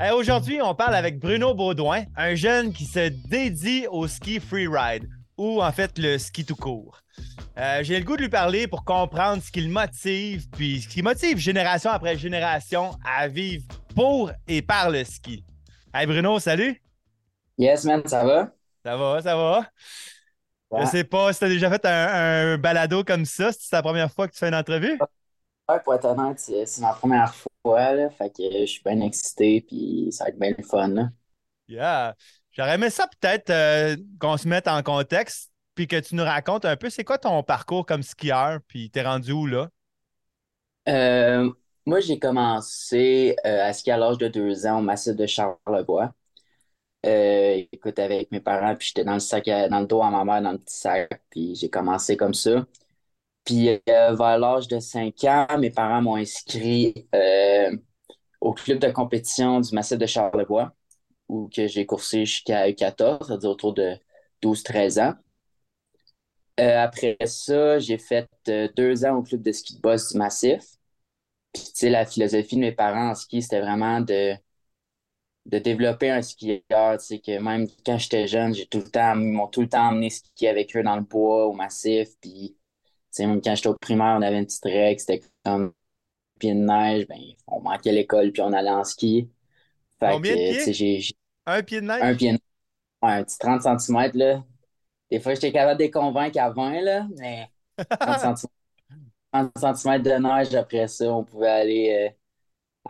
Aujourd'hui, on parle avec Bruno Baudouin, un jeune qui se dédie au ski freeride, ou en fait le ski tout court. Euh, J'ai le goût de lui parler pour comprendre ce qui le motive, puis ce qui motive génération après génération à vivre pour et par le ski. Hey Bruno, salut! Yes, man, ça va? Ça va, ça va. Ouais. Je sais pas si tu as déjà fait un, un balado comme ça, si c'est la première fois que tu fais une entrevue? Ouais, pour être honnête, c'est ma première fois, là, fait que je suis bien excité, puis ça va être bien le fun, là. Yeah. J'aurais aimé ça peut-être euh, qu'on se mette en contexte, puis que tu nous racontes un peu c'est quoi ton parcours comme skieur, puis t'es rendu où là? Euh, moi, j'ai commencé euh, à skier à l'âge de deux ans au massif de Charlevoix. Écoute, avec mes parents, puis j'étais dans le sac, à- dans le dos à ma mère, dans le petit sac, puis j'ai commencé comme ça. Puis euh, vers l'âge de 5 ans, mes parents m'ont inscrit euh, au club de compétition du Massif de Charlevoix, où que j'ai coursé jusqu'à U14, c'est-à-dire autour de 12-13 ans. Euh, après ça, j'ai fait deux ans au club de ski de boss du Massif. Puis, tu sais, la philosophie de mes parents en ski, c'était vraiment de, de développer un skieur. Que même quand j'étais jeune, j'ai tout le temps, ils m'ont tout le temps emmené skier avec eux dans le bois, au Massif. Puis, même quand j'étais au primaire, on avait une petite règle, c'était comme pied de neige, ben, on manquait l'école, puis on allait en ski. Fait Combien de pieds? Un pied de neige? un pied de neige, ouais, un petit 30 cm, là. Des fois, j'étais capable de les convaincre à 20, là, mais 30 cm, 30 cm de neige, après ça, on pouvait aller,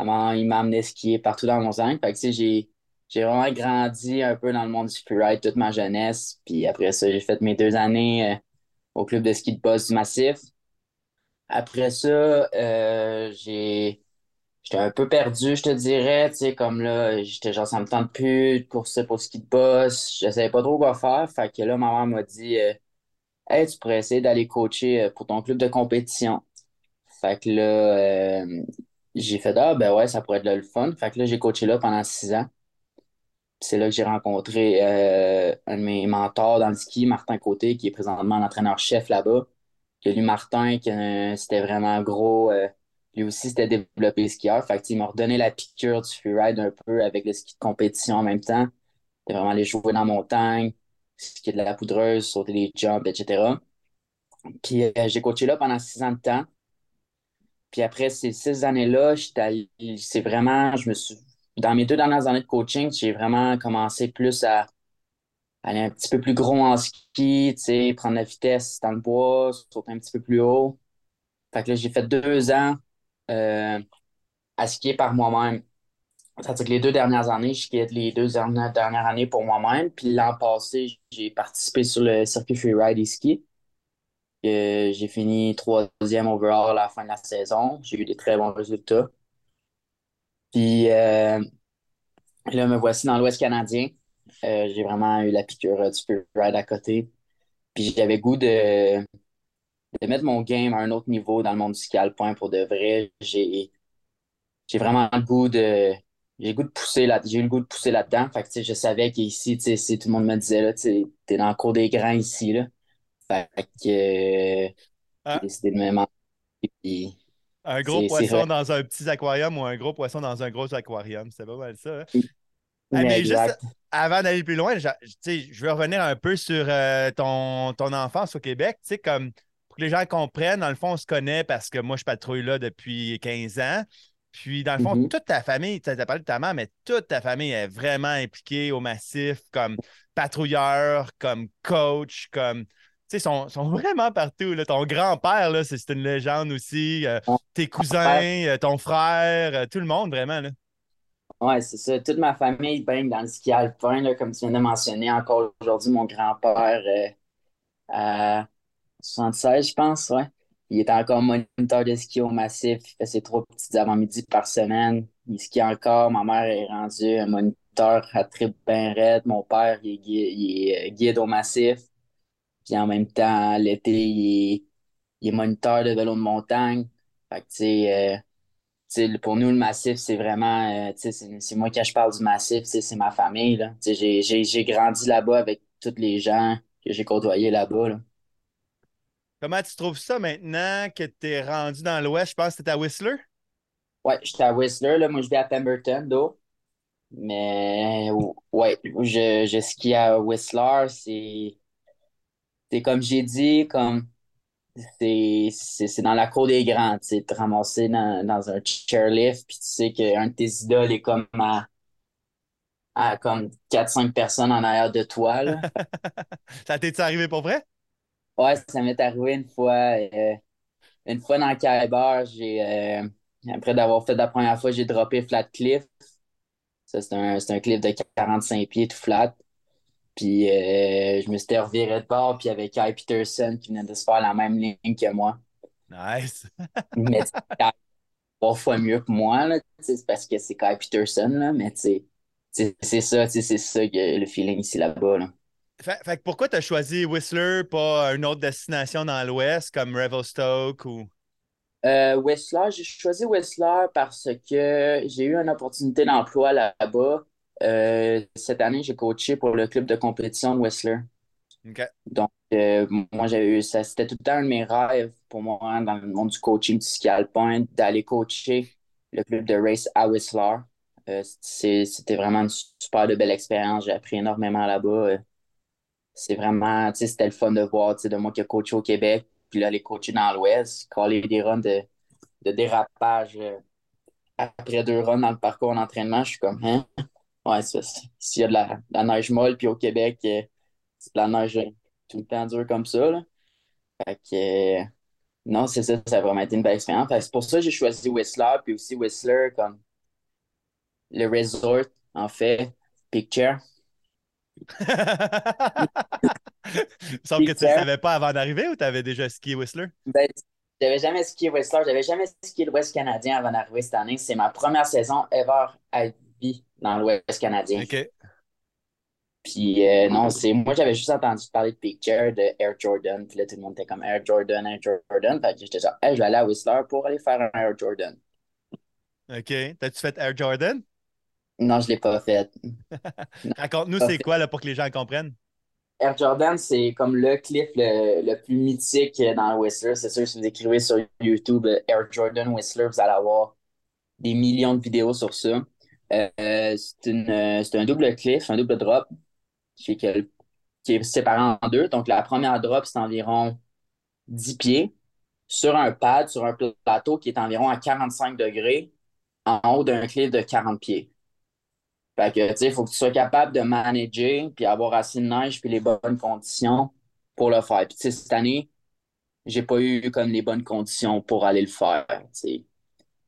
euh, il m'emmenait skier partout dans mon sang. Fait que, tu sais, j'ai, j'ai vraiment grandi un peu dans le monde du freeride toute ma jeunesse. Puis après ça, j'ai fait mes deux années, euh, au club de ski de du Massif. Après ça, euh, j'ai, j'étais un peu perdu, je te dirais, tu sais, comme là, j'étais genre, ça me tente plus de courser pour ski de boss. Je savais pas trop quoi faire. Fait que là, ma mère m'a dit, euh, Hey, tu pourrais essayer d'aller coacher euh, pour ton club de compétition. Fait que là, euh, j'ai fait, ah, ben ouais, ça pourrait être le fun. Fait que là, j'ai coaché là pendant six ans. C'est là que j'ai rencontré euh, un de mes mentors dans le ski, Martin Côté, qui est présentement l'entraîneur-chef là-bas. Que lui, Martin, euh, c'était vraiment gros. euh, lui aussi, c'était développé skieur. Fait il m'a redonné la piqûre du freeride un peu avec le ski de compétition en même temps. C'était vraiment aller jouer dans la montagne, skier de la poudreuse, sauter des jumps, etc. Puis euh, j'ai coaché là pendant six ans de temps. Puis après ces six années-là, c'est vraiment, je me suis, dans mes deux dernières années de coaching, j'ai vraiment commencé plus à aller un petit peu plus gros en ski, prendre la vitesse dans le bois, sauter un petit peu plus haut. Fait que là, j'ai fait deux ans euh, à skier par moi-même. C'est-à-dire que les deux dernières années, je skiais les deux dernières, dernières années pour moi-même. Puis l'an passé, j'ai participé sur le circuit freeride et ski. Euh, j'ai fini troisième overall à la fin de la saison. J'ai eu des très bons résultats. Puis euh, là, me voici dans l'Ouest canadien. Euh, j'ai vraiment eu la piqûre euh, du freeride à côté. Puis j'avais goût de, de mettre mon game à un autre niveau dans le monde du alpin pour de vrai. J'ai j'ai vraiment le goût de j'ai le goût de pousser là j'ai eu le goût de pousser là-dedans fait que je savais qu'ici tu sais si tout le monde me disait là t'es dans le cours des grands ici là fait que euh, j'ai Ah, décidé de me mentir puis un gros poisson dans un petit aquarium ou un gros poisson dans un gros aquarium. C'est pas mal ça. hein? Mais juste avant d'aller plus loin, sais, je veux revenir un peu sur euh, ton, ton enfance au Québec. Comme pour que les gens comprennent, dans le fond, on se connaît parce que moi, je patrouille là depuis 15 ans. Puis, dans le fond, Mhm. toute ta famille, tu as parlé de ta mère, mais toute ta famille est vraiment impliquée au massif comme patrouilleur, comme coach, comme. Tu sais, sont, sont vraiment partout. Là. Ton grand-père, là, c'est c'est une légende aussi. euh, tes cousins, euh, ton frère, euh, tout le monde, vraiment. Là. ouais c'est ça toute ma famille baigne dans le ski alpin là, comme tu viens de mentionner encore aujourd'hui mon grand-père à 76 je pense ouais il était encore moniteur de ski au massif il fait ses trois petites avant-midi par semaine il skie encore ma mère est rendue un moniteur à trip ben raide mon père il est guide, il est guide au massif puis en même temps l'été il est, il est moniteur de vélo de montagne fait que tu sais euh, pour nous, le massif, c'est vraiment, euh, tu sais, c'est moi quand je parle du massif, tu sais, c'est ma famille, là. Tu sais, j'ai grandi là-bas avec tous les gens que j'ai côtoyés là-bas, là. Comment tu trouves ça maintenant que tu es rendu dans l'Ouest? Je pense que tu à Whistler. Ouais, j'étais à Whistler, là. Moi, je vis à Pemberton, d'eau. Mais ouais, je, je skie à Whistler, c'est c'est comme j'ai dit, comme c'est dans la cour des grands, tu sais, te ramasser dans, dans un chairlift, puis tu sais qu'un de tes idoles est comme à, à comme 4-5 personnes en arrière de toi, là. Ça t'est arrivé pour vrai? Ouais, ça m'est arrivé une fois. euh, une fois dans le j'ai euh, après d'avoir fait la première fois, j'ai droppé Flat Cliff. Ça, c'est un, c'est un cliff de 45 pieds tout flat. Puis euh, je me suis reviré de bord, puis il y avait Kai Peterson qui venait de se faire la même ligne que moi. Nice. Mais tu Kai, trois fois mieux que moi, là, tu parce que c'est Kai Peterson, là, mais tu c'est ça, tu c'est ça que le feeling ici là-bas. Là. Fait, fait que pourquoi t'as choisi Whistler, pas une autre destination dans l'Ouest comme Revelstoke ou? Euh, Whistler, j'ai choisi Whistler parce que j'ai eu une opportunité d'emploi là-bas. Euh, cette année, j'ai coaché pour le club de compétition de Whistler. Donc, euh, moi, j'avais eu ça. C'était tout le temps un de mes rêves pour moi hein, dans le monde du coaching du ski alpin, d'aller coacher le club de race à Whistler. Euh, c'était vraiment une super de belle expérience. J'ai appris énormément là-bas. Euh, C'est vraiment, tu sais, c'était le fun de voir, tu sais, de moi qui ai coaché au Québec, puis là, aller coacher dans l'Ouest, caler des runs de, de dérapage après deux runs dans le parcours d'entraînement, je suis comme, hein? Ouais, c'est ça. S'il y a de la, de la neige molle, puis au Québec, euh, c'est de la neige euh, tout le temps dure comme ça, là. Fait que, euh, non, c'est ça, ça a vraiment été une belle expérience. Fait que c'est pour ça que j'ai choisi Whistler, puis aussi Whistler comme le resort, en fait, Picture. Il me semble que tu ne le savais pas avant d'arriver ou tu avais déjà skié Whistler? Ben, j'avais jamais skié Whistler, j'avais jamais skié l'Ouest canadien avant d'arriver cette année. C'est ma première saison ever à vie dans l'Ouest canadien. OK. Puis euh, non, c'est moi j'avais juste entendu parler de Picture, de Air Jordan. Puis là, tout le monde était comme Air Jordan, Air Jordan. Fait que j'étais genre, hey, je vais aller à Whistler pour aller faire un Air Jordan. OK. T'as-tu fait Air Jordan? Non, je l'ai pas fait. Raconte-nous c'est quoi là, pour que les gens comprennent. Air Jordan, c'est comme le cliff le, le plus mythique dans le Whistler. C'est sûr, si vous écrivez sur YouTube Air Jordan Whistler, vous allez avoir des millions de vidéos sur ça. Euh, euh, c'est un double cliff, un double drop qui est, est séparé en deux. Donc, la première drop, c'est environ 10 pieds sur un pad, sur un plateau qui est environ à 45 degrés en haut d'un cliff de 40 pieds. Fait que, tu sais, il faut que tu sois capable de manager puis avoir assez de neige puis les bonnes conditions pour le faire. Puis, cette année, j'ai pas eu comme les bonnes conditions pour aller le faire.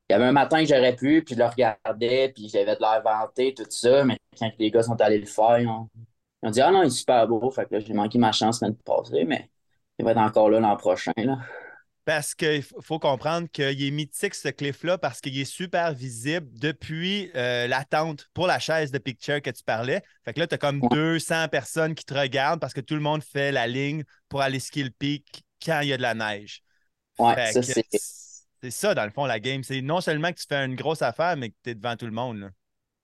Il y avait un matin que j'aurais pu, puis je le regardais, puis j'avais de l'air vanté, tout ça, mais quand les gars sont allés le faire, ils ont, ils ont dit Ah non, il est super beau. Fait que là, j'ai manqué ma chance semaine passée, mais il va être encore là l'an prochain. Là. Parce qu'il faut comprendre qu'il est mythique, ce cliff-là, parce qu'il est super visible depuis euh, l'attente pour la chaise de picture que tu parlais. Fait que là, tu as comme Ouais. 200 personnes qui te regardent parce que tout le monde fait la ligne pour aller skier le pic quand il y a de la neige. Ouais, Fait ça, c'est. C'est ça, dans le fond, la game. C'est non seulement que tu fais une grosse affaire, mais que tu es devant tout le monde. là.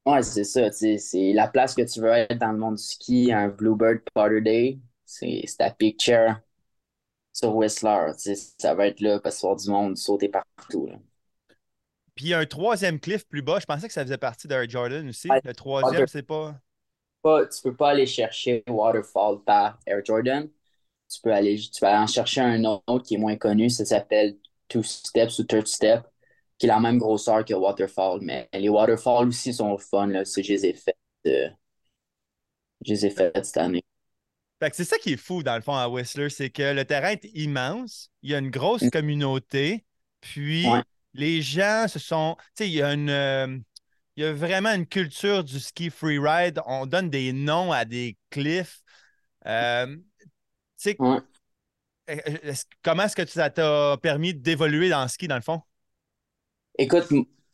Ouais, c'est ça. C'est la place que tu veux être dans le monde du ski, un Bluebird Powder Day. C'est ta picture sur Whistler. Ça va être là parce qu'il va y avoir du monde sauter partout. Là. Puis il y a un troisième cliff plus bas. Je pensais que ça faisait partie d'Air Jordan aussi. Ouais. Le troisième, c'est pas. Pas, tu peux pas aller chercher Waterfall par Air Jordan. Tu peux aller, tu vas aller en chercher un autre qui est moins connu. Ça s'appelle Two Steps ou Third Step, qui est la même grosseur que Waterfall. Mais les Waterfall aussi sont fun. Là. Je les ai fait, euh, je les ai fait cette année. Fait que c'est ça qui est fou, dans le fond, à Whistler, c'est que le terrain est immense, il y a une grosse Mm. communauté, puis Ouais. les gens se sont. Tu sais, il y a une. euh, il y a vraiment une culture du ski freeride. On donne des noms à des cliffs. Euh, tu sais, Ouais. Est-ce- comment est-ce que ça t'a permis d'évoluer dans le ski, dans le fond? Écoute,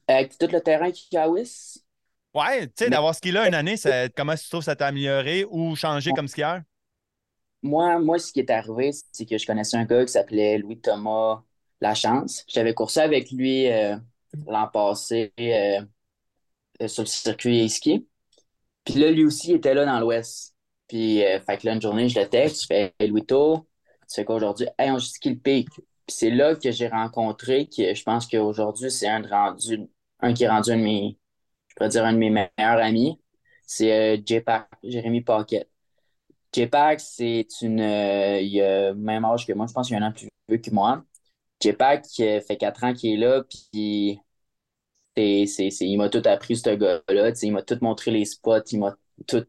avec tout le terrain à Whist, Ouais, tu sais, d'avoir ski là une année, ça- comment tu trouves que ça t'a amélioré ou changé comme skieur? moi, moi, ce qui est arrivé, c'est que je connaissais un gars qui s'appelait Louis-Thomas Lachance. J'avais coursé avec lui euh, l'an passé euh, euh, sur le circuit ski. Puis là, lui aussi, il était là dans l'Ouest. Puis, euh, fait que là, une journée, je le texte, je fais Hey, Louis-To, quoi aujourd'hui? Hey, on skie le pic. C'est là que j'ai rencontré, que je pense qu'aujourd'hui, c'est un, rendu, un qui est rendu un de mes je pourrais dire un de mes meilleurs amis, c'est euh, J-Pack, Jérémy Paquette. J-Pack, c'est une. Euh, il a même âge que moi, je pense qu'il a un an plus vieux que moi. J-Pack euh, fait quatre ans qu'il est là, puis il m'a tout appris, ce gars-là. Il m'a tout montré les spots, il m'a tout.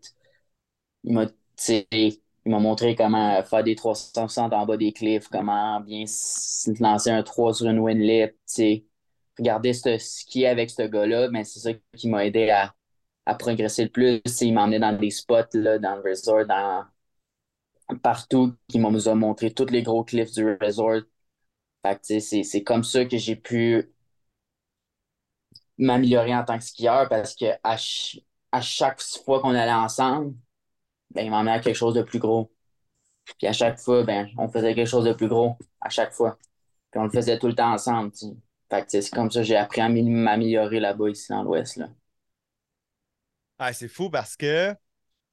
Il m'a il m'a montré comment faire des 360 en bas des cliffs, comment bien lancer un 3 sur une winlip, Regarder ce ski avec ce gars-là, mais c'est ça qui m'a aidé à, à, progresser le plus. il m'emmenait dans des spots, là, dans le resort, dans, partout, qui a montré tous les gros cliffs du resort. c'est comme ça que j'ai pu m'améliorer en tant que skieur parce que à chaque fois qu'on allait ensemble, ben, il m'emmenait à quelque chose de plus gros. Puis à chaque fois, ben, on faisait quelque chose de plus gros à chaque fois. Puis on le faisait tout le temps ensemble. Fait que c'est comme ça que j'ai appris à m'améliorer là-bas, ici dans l'Ouest. Ah, c'est fou parce que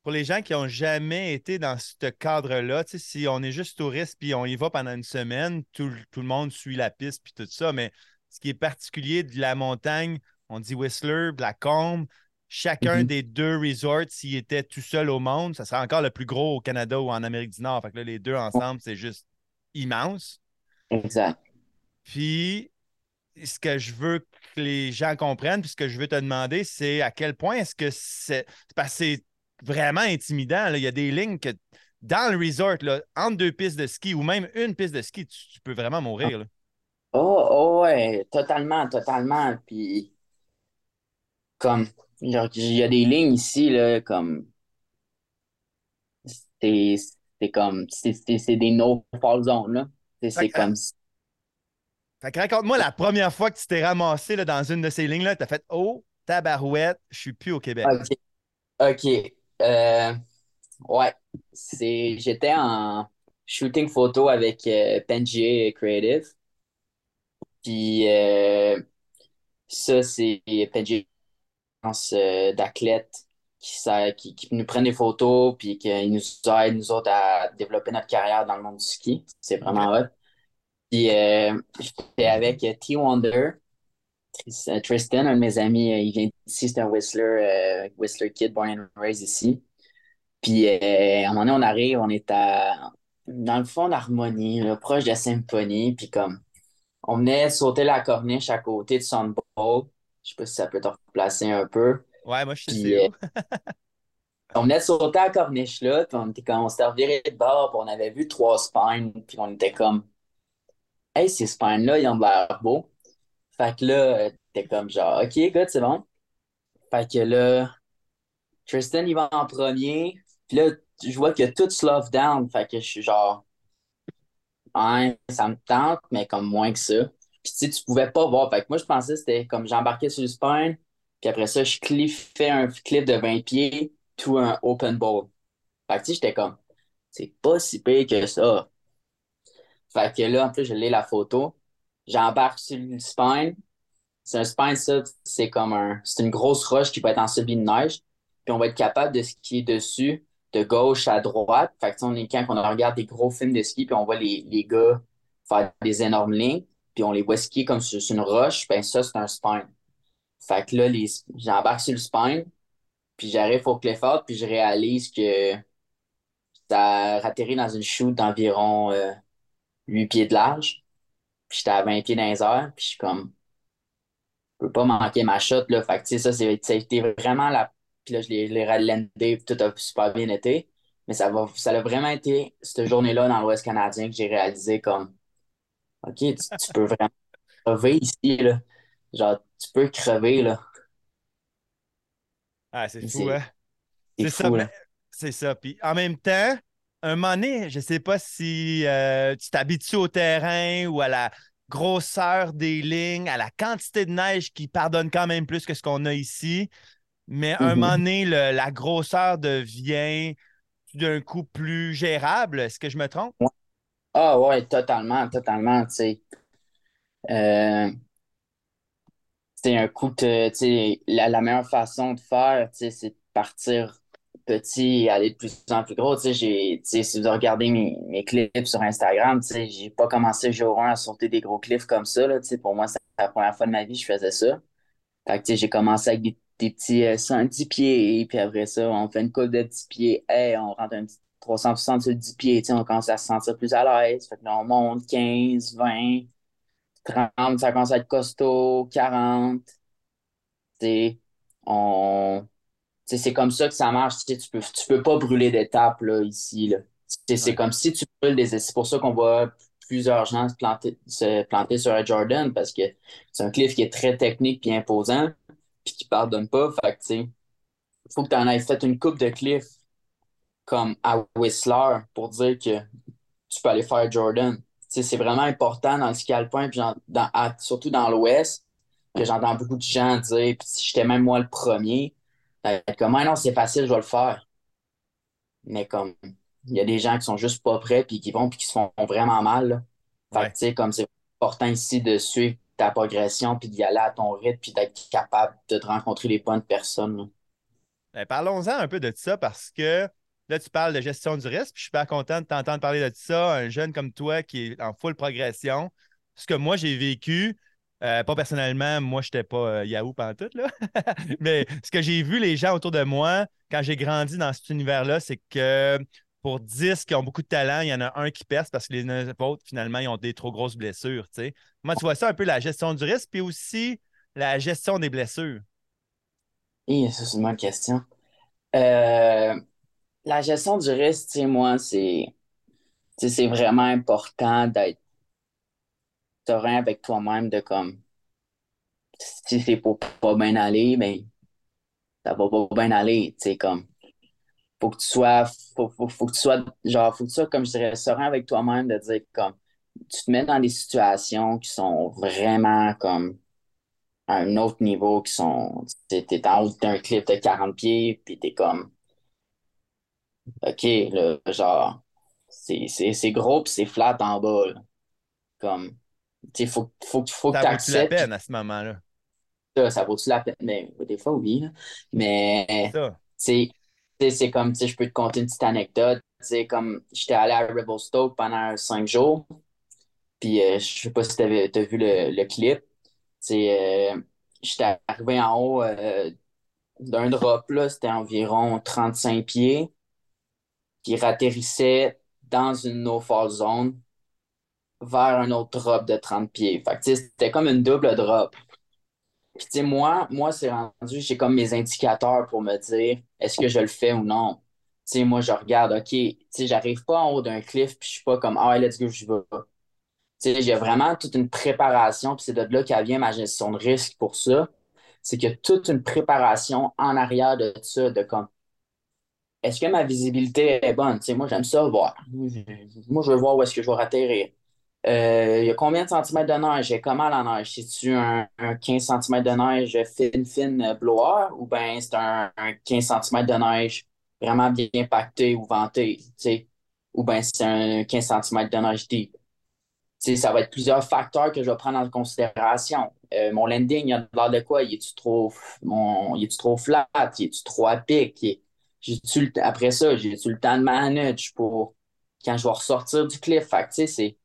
pour les gens qui n'ont jamais été dans ce cadre-là, si on est juste touriste puis on y va pendant une semaine, tout, tout, le monde suit la piste puis tout ça. Mais ce qui est particulier de la montagne, on dit Whistler, Blackcomb, chacun mhm. des deux resorts, s'il était tout seul au monde, ça serait encore le plus gros au Canada ou en Amérique du Nord. Fait que là, les deux ensemble, c'est juste immense. Exact. Puis, ce que je veux que les gens comprennent, puis ce que je veux te demander, c'est à quel point est-ce que c'est. Parce que c'est vraiment intimidant. Il y a des lignes que dans le resort, là, entre deux pistes de ski ou même une piste de ski, tu, peux vraiment mourir. Oh, oh, ouais, totalement, totalement. Puis, comme il y a des lignes ici, là, comme. C'est comme. C'est des no-fall zones, là. C'est comme. Fait que raconte-moi la première fois que tu t'es ramassé là, dans une de ces lignes-là, tu as fait Oh, tabarouette, je suis plus au Québec. OK. OK. Euh, ouais. J'étais en shooting photo avec euh, Creative. Puis euh, ça, c'est Penji euh, d'athlètes qui, qui, nous prennent des photos puis qui nous aident, nous autres, à développer notre carrière dans le monde du ski. C'est vraiment hot. Puis euh, j'étais avec euh, T. Wonder, Tristan, un de mes amis, il vient d'ici, c'est un Whistler, Whistler Kid, born and raised ici. Puis à un moment donné, on arrive, on est à, dans le fond d'Harmonie, proche de la symphonie, puis comme on venait sauter la corniche à côté de Sunball. Je sais pas si ça peut te replacer un peu. Ouais, moi, je suis euh, on venait de sauter à corniche là, puis on était comme, on s'était reviré de bord, puis on avait vu trois spines, puis on était comme, hey, ces spines-là, ils ont l'air beaux. Fait que là, t'es comme genre, OK, écoute, c'est bon. Fait que là, Tristan, il va en premier, puis là, je vois que tout slow down, fait que je suis genre, ouais, ça me tente, mais comme moins que ça. Puis tu sais, tu pouvais pas voir. Fait que moi, je pensais c'était comme j'embarquais sur le spine, puis après ça, je cliffais un clip de 20 pieds tout un open ball. Fait que tu sais, j'étais comme, c'est pas si pire que ça. Fait que là, en plus, je l'ai la photo. J'embarque sur le spine. C'est un spine, ça, c'est comme un. C'est une grosse roche qui peut être en subie de neige. Puis on va être capable de skier dessus, de gauche à droite. Fait que on est quand on regarde des gros films de ski, puis on voit les, les gars faire des énormes lignes puis on les voit skier comme sur, une roche, ben ça, c'est un spine. Fait que là, les, j'embarque sur le spine, puis j'arrive au Clifford, puis je réalise que ça atterri dans une chute d'environ 8 euh, pieds de large. Puis j'étais à 20 pieds dans les airs, puis je suis comme, je peux pas manquer ma shot, là. Fait que, ça, été vraiment la. Puis là, je l'ai ralendé, tout a super bien été. Mais ça, va, ça a vraiment été cette journée-là dans l'Ouest canadien que j'ai réalisé comme OK, tu, peux vraiment crever ici, là. Genre, tu peux crever, là. Ah, c'est fou, hein? C'est ça. C'est ça. Puis en même temps, un moment donné, je sais pas si euh, tu t'habitues au terrain ou à la grosseur des lignes, à la quantité de neige qui pardonne quand même plus que ce qu'on a ici. Mais un moment mm-hmm. donné, la grosseur devient d'un coup plus gérable. Est-ce que je me trompe? Ah ouais, totalement, totalement, tu sais. Euh, c'est un coup de, tu sais, la, meilleure façon de faire, tu sais, c'est de partir petit et aller de plus en plus gros. Tu sais, j'ai, tu sais, si vous regardez mes, mes clips sur Instagram, tu sais, j'ai pas commencé jour 1 à sauter des gros cliffs comme ça, là, tu sais, pour moi, c'est la première fois de ma vie que je faisais ça. Fait que, tu sais, j'ai commencé avec des petits 110 pieds, puis après ça, on fait une coupe de 10 pieds, hey, on rentre un petit 360 sur 10 pieds, on commence à se sentir plus à l'aise. Fait que là, on monte 15, 20, 30, ça commence à être costaud, 40. on... C'est comme ça que ça marche. Tu peux, tu peux pas brûler d'étapes ici. Là. C'est comme si tu brûles des. C'est pour ça qu'on voit plusieurs gens se planter, se planter sur un Jordan parce que c'est un cliff qui est très technique et imposant puis qui pardonne pas. Fait que, il faut que tu en aies fait une coupe de cliff comme à Whistler pour dire que tu peux aller faire Jordan. C'est vraiment important dans le ski alpin, puis dans, surtout dans l'Ouest, que j'entends beaucoup de gens dire, puis j'étais même moi le premier, comme, ah non, c'est facile, je vais le faire. Mais comme, il y a des gens qui sont juste pas prêts, puis qui vont, puis qui se font vraiment mal. Fait que, comme c'est important ici de suivre ta progression, puis d'y aller à ton rythme, puis d'être capable de te rencontrer les bonnes personnes. Ben, parlons-en un peu de ça parce que là, tu parles de gestion du risque, je suis pas content de t'entendre parler de ça. Un jeune comme toi qui est en full progression. Ce que moi, j'ai vécu, euh, pas personnellement, moi, je n'étais pas euh, Yahoo pendant tout, là. Mais ce que j'ai vu les gens autour de moi quand j'ai grandi dans cet univers-là, c'est que pour 10 qui ont beaucoup de talent, il y en a un qui perce parce que les autres, finalement, ils ont des trop grosses blessures. Moi, tu vois ça un peu la gestion du risque, puis aussi la gestion des blessures. Oui, ça, c'est une bonne question. Euh, la gestion du risque, tu sais, moi, c'est c'est vraiment important d'être serein avec toi-même, de comme si c'est pour pas bien aller, mais ben, ça va pas bien aller, tu sais, comme faut que tu sois, faut, que tu sois, genre, faut que tu sois, comme je dirais, serein avec toi-même, de dire comme, tu te mets dans des situations qui sont vraiment comme à un autre niveau, qui sont, t'es en haut d'un clip de 40 pieds, puis t'es comme, OK, là, genre, c'est gros puis c'est flat en bas, là. Comme, tu sais, faut, faut, faut que tu. Ça la peine à ce moment-là? Ça, ça vaut-tu la peine? Mais des fois, oui, là. Mais, tu sais, c'est comme, tu sais, je peux te conter une petite anecdote. C'est comme, j'étais allé à Revelstoke pendant cinq jours. Puis, euh, je sais pas si tu as vu le, le clip. Euh, j'étais arrivé en haut euh, d'un drop, là. C'était environ 35 pieds. Qui ratterrissait dans une no-fall zone vers un autre drop de 30 pieds. Fait c'était comme une double drop. Puis, tu moi, moi c'est rendu, j'ai comme mes indicateurs pour me dire est-ce que je le fais ou non? Tu moi, je regarde, OK, tu j'arrive pas en haut d'un cliff, puis je suis pas comme, ah, let's go, je vais. Tu j'ai vraiment toute une préparation, puis c'est de là qu'elle vient ma gestion de risque pour ça. C'est qu'il y a toute une préparation en arrière de ça, de comme, est-ce que ma visibilité est bonne? Moi, j'aime ça voir. Moi, je veux voir où est-ce que je vais atterrir. Euh, il y a combien de centimètres de neige? J'ai comment la neige? C'est-tu un, 15 cm de neige fine, fine euh, blower? Ou bien c'est un, 15 cm de neige vraiment bien impacté ou venté? Ou bien c'est un 15 cm de neige deep? ça va être plusieurs facteurs que je vais prendre en considération. Euh, mon landing, il a de quoi? Il est-tu trop, mon, il est trop flat? Il est-tu trop à pic? Après ça, j'ai-tu le temps de manage pour quand je vais ressortir du cliff? Fait c'est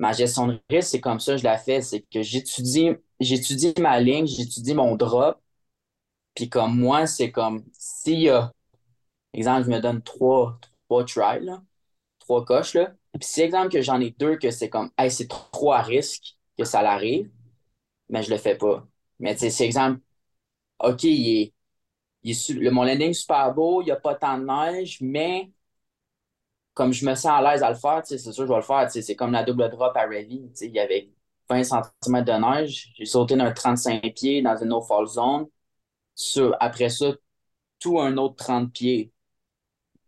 ma gestion de risque, c'est comme ça je la fais. C'est que j'étudie, j'étudie ma ligne, j'étudie mon drop. Puis comme moi, c'est comme s'il y a, exemple, je me donne trois, trois tries, trois coches, là. Puis si, exemple, que j'en ai deux, que c'est comme, hey, c'est trop à risque que ça l'arrive, mais je le fais pas. Mais tu sais, exemple, OK, il est, le, mon landing est super beau, il n'y a pas tant de neige, mais comme je me sens à l'aise à le faire, c'est sûr que je vais le faire. C'est comme la double drop à Revy. Il y avait 20 cm de neige. J'ai sauté d'un 35 pieds dans une autre fall zone. Sur, après ça, tout un autre 30 pieds.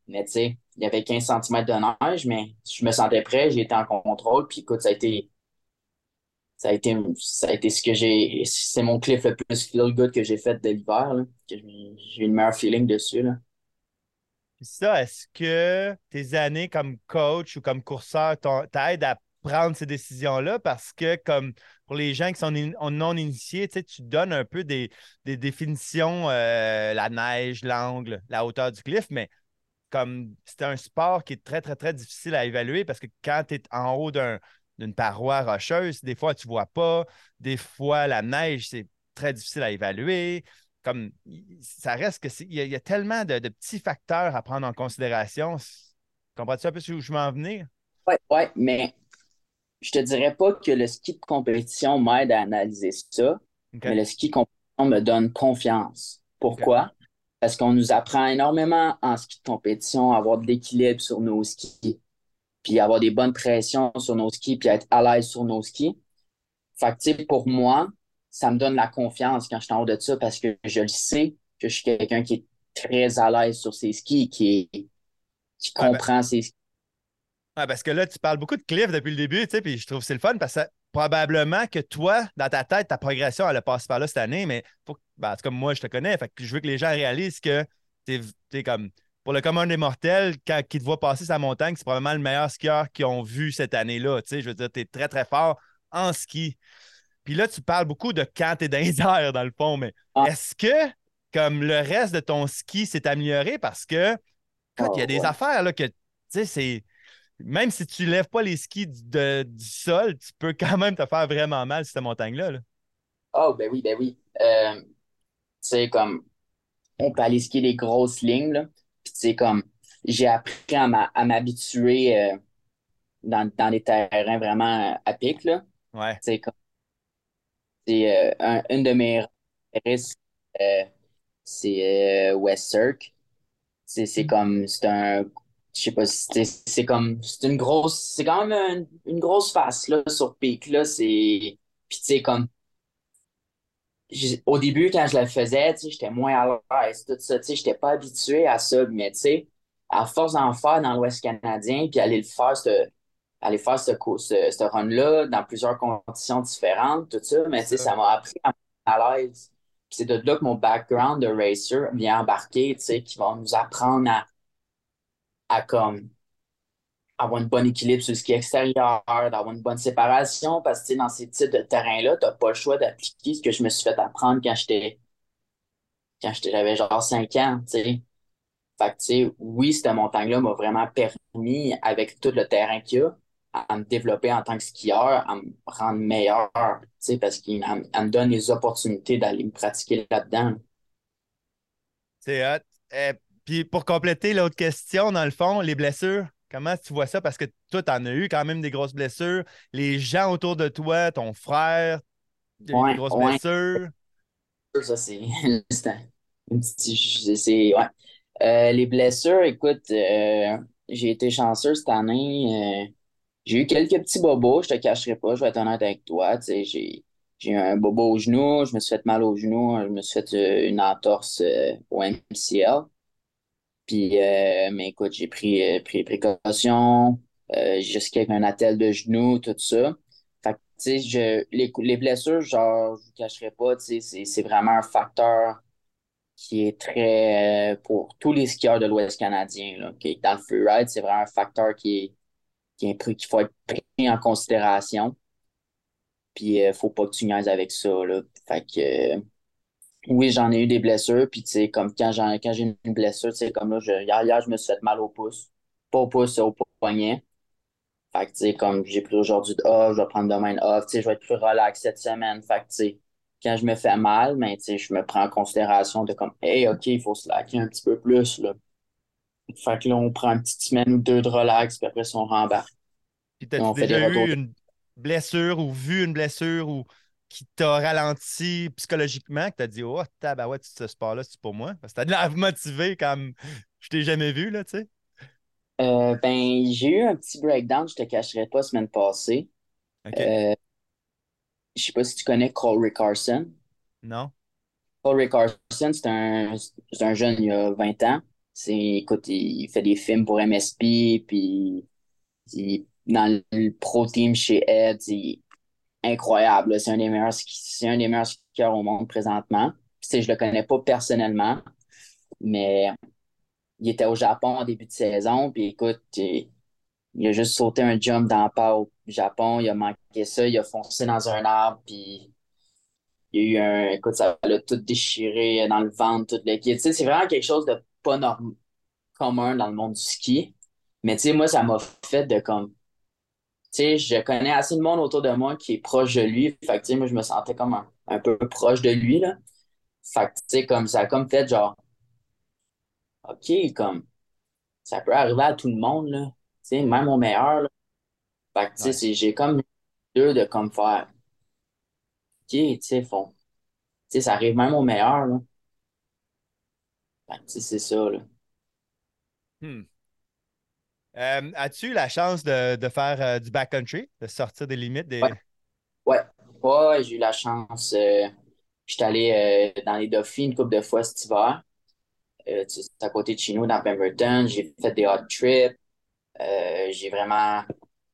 Mais tu sais, il y avait 15 cm de neige, mais je me sentais prêt, été en contrôle. Puis écoute, ça a été. Ça a été, ça a été ce que j'ai. C'est mon cliff le plus feel good que j'ai fait de l'hiver. J'ai eu le meilleur feeling dessus. Là. Ça, est-ce que tes années comme coach ou comme courseur t'aident à prendre ces décisions-là? Parce que, comme pour les gens qui sont non initiés, tu donnes un peu des, définitions, euh, la neige, l'angle, la hauteur du cliff, mais comme c'est un sport qui est très, très, très difficile à évaluer parce que quand tu es en haut d'une paroi rocheuse, des fois, tu ne vois pas. Des fois, la neige, c'est très difficile à évaluer comme ça reste que il y, a tellement de, petits facteurs à prendre en considération. Comprends-tu un peu où je m'en venir? Oui, ouais, mais je te dirais pas que le ski de compétition m'aide à analyser ça, mais le ski de compétition me donne confiance. Pourquoi? Parce qu'on nous apprend énormément en ski de compétition à avoir de l'équilibre sur nos skis, puis avoir des bonnes pressions sur nos skis, puis être à l'aise sur nos skis. Fait que, pour moi, ça me donne la confiance quand je suis en haut de ça parce que je le sais que je suis quelqu'un qui est très à l'aise sur ses skis, qui, qui ben comprend ses skis. Ouais, parce que là, tu parles beaucoup de Cliff depuis le début, tu sais, puis je trouve que c'est le fun parce que probablement que toi, dans ta tête, ta progression, elle a passé par là cette année, mais faut, ben, comme moi, je te connais, fait que je veux que les gens réalisent que tu es, comme pour le commun des mortels, quand ils te voient passer sa montagne, c'est probablement le meilleur skieur qu'ils ont vu cette année-là. Tu sais, je veux dire, tu es très, très fort en ski. Puis là, tu parles beaucoup de quand tu es dans les airs, dans le fond, mais ah. est-ce que, comme le reste de ton ski s'est amélioré? Parce que, quand il y a ah, des affaires là, que, tu sais, c'est. Même si tu lèves pas les skis du, du sol, tu peux quand même te faire vraiment mal sur cette montagne-là. Oh, ben oui, ben oui. Euh, tu sais, comme, on peut aller skier des grosses lignes, là. Puis, tu sais, comme, j'ai appris à m'habituer euh, dans, dans des terrains vraiment à pic, là. Ouais. Sais, comme, c'est euh, une de mes risques, euh, c'est euh, West Cirque. C'est mm. comme, c'est un, je sais pas, c'est comme, c'est une grosse, c'est quand même une, grosse face, là, sur Peak, là, c'est, puis tu sais, comme, au début, quand je la faisais, tu sais, j'étais moins à l'aise, tout ça, tu sais, j'étais pas habitué à ça, mais tu sais, à force d'en faire dans l'Ouest canadien, puis aller le faire, aller faire ce, ce, run-là dans plusieurs conditions différentes, tout ça, mais ça m'a appris à à l'aise. C'est de là que mon background de racer vient embarquer, qui va nous apprendre à, à comme avoir un bon équilibre sur le ski extérieur, d'avoir une bonne séparation, parce que dans ces types de terrains-là, tu n'as pas le choix d'appliquer ce que je me suis fait apprendre quand j'étais quand j'avais genre 5 ans, tu sais. Fait que, tu sais, oui, cette montagne-là m'a vraiment permis, avec tout le terrain qu'il y a, à me développer en tant que skieur, à me rendre meilleur, parce qu'il me donne les opportunités d'aller me pratiquer là-dedans. C'est hot. Eh, puis pour compléter l'autre question, dans le fond, les blessures, comment tu vois ça? Parce que toi, tu en as eu quand même des grosses blessures. Les gens autour de toi, ton frère, des grosses blessures. Ça, c'est petit. Ouais. Euh, les blessures, écoute, euh, j'ai été chanceux cette année. Euh, j'ai eu quelques petits bobos, je te cacherai pas, je vais être honnête avec toi. J'ai, j'ai eu un bobo au genou, je me suis fait mal au genou, je me suis fait une entorse au MCL. Puis, euh, mais écoute, j'ai pris, pris précaution, j'ai juste un attel de genou, tout ça. Fait que, tu sais, je, les, les blessures, genre, je vous cacherai pas, tu sais, c'est vraiment un facteur qui est très, pour tous les skieurs de l'Ouest canadien, là, dans le freeride, c'est vraiment un facteur qui est qui est qu'il faut être pris en considération. Puis, euh, faut pas que tu niaises avec ça, là. Fait que, euh, oui, j'en ai eu des blessures. Puis, tu sais, comme quand j'ai, quand j'ai une blessure, tu sais, comme là, je, hier, je me suis fait mal au pouce. Pas au pouce, au poignet. Fait que, tu sais, comme j'ai pris aujourd'hui de off, je vais prendre demain off, tu sais, je vais être plus relax cette semaine. Fait que, tu sais, quand je me fais mal, mais, ben, tu sais, je me prends en considération de comme, hey, OK, il faut se laquer un petit peu plus, là. Fait que là, on prend une petite semaine ou deux de relax, puis après, on rembarque. Puis t'as-tu déjà eu une blessure ou vu une blessure ou qui t'a ralenti psychologiquement, que t'as dit Oh, ouais, ce sport-là, c'est pour moi? Parce que t'as de la motivé comme je t'ai jamais vu, là, tu sais. Euh, ben, j'ai eu un petit breakdown, je te cacherai pas, semaine passée. OK. Euh, je sais pas si tu connais Cole Carson. Non. Cole Carson, c'est un, un jeune il a 20 ans. Écoute, il fait des films pour MSP, puis il, dans le pro team chez Ed, c'est incroyable. C'est un des meilleurs, c'est un des meilleurs skieurs au monde présentement. Puis, je le connais pas personnellement, mais il était au Japon en début de saison, puis écoute, il, a juste sauté un jump dans le pas au Japon, il a manqué ça, il a foncé dans un arbre, puis il y a eu un. Écoute, ça l'a tout déchiré dans le ventre. Tu sais, c'est vraiment quelque chose de pas normal, commun dans le monde du ski. Mais tu sais, moi, ça m'a fait de comme. Sais, je connais assez de monde autour de moi qui est proche de lui. Fait que moi, je me sentais comme un, peu proche de lui, là. Fait que, tu sais, comme ça a comme fait genre, OK, comme, ça peut arriver à tout le monde, là. Tu sais, même au meilleur, là. Fait que, tu sais, j'ai comme deux de comme faire, OK, tu sais, font, tu sais, ça arrive même au meilleur, là. Fait que, tu sais, c'est ça, là. Hmm. Euh, as-tu la chance de, faire euh, du backcountry, de sortir des limites des. Ouais, ouais, j'ai eu la chance. Euh, J'étais allé euh, dans les Dauphines une couple de fois cet hiver. C'est à côté de chez nous, dans Pemberton. J'ai fait des hot trips. J'ai vraiment,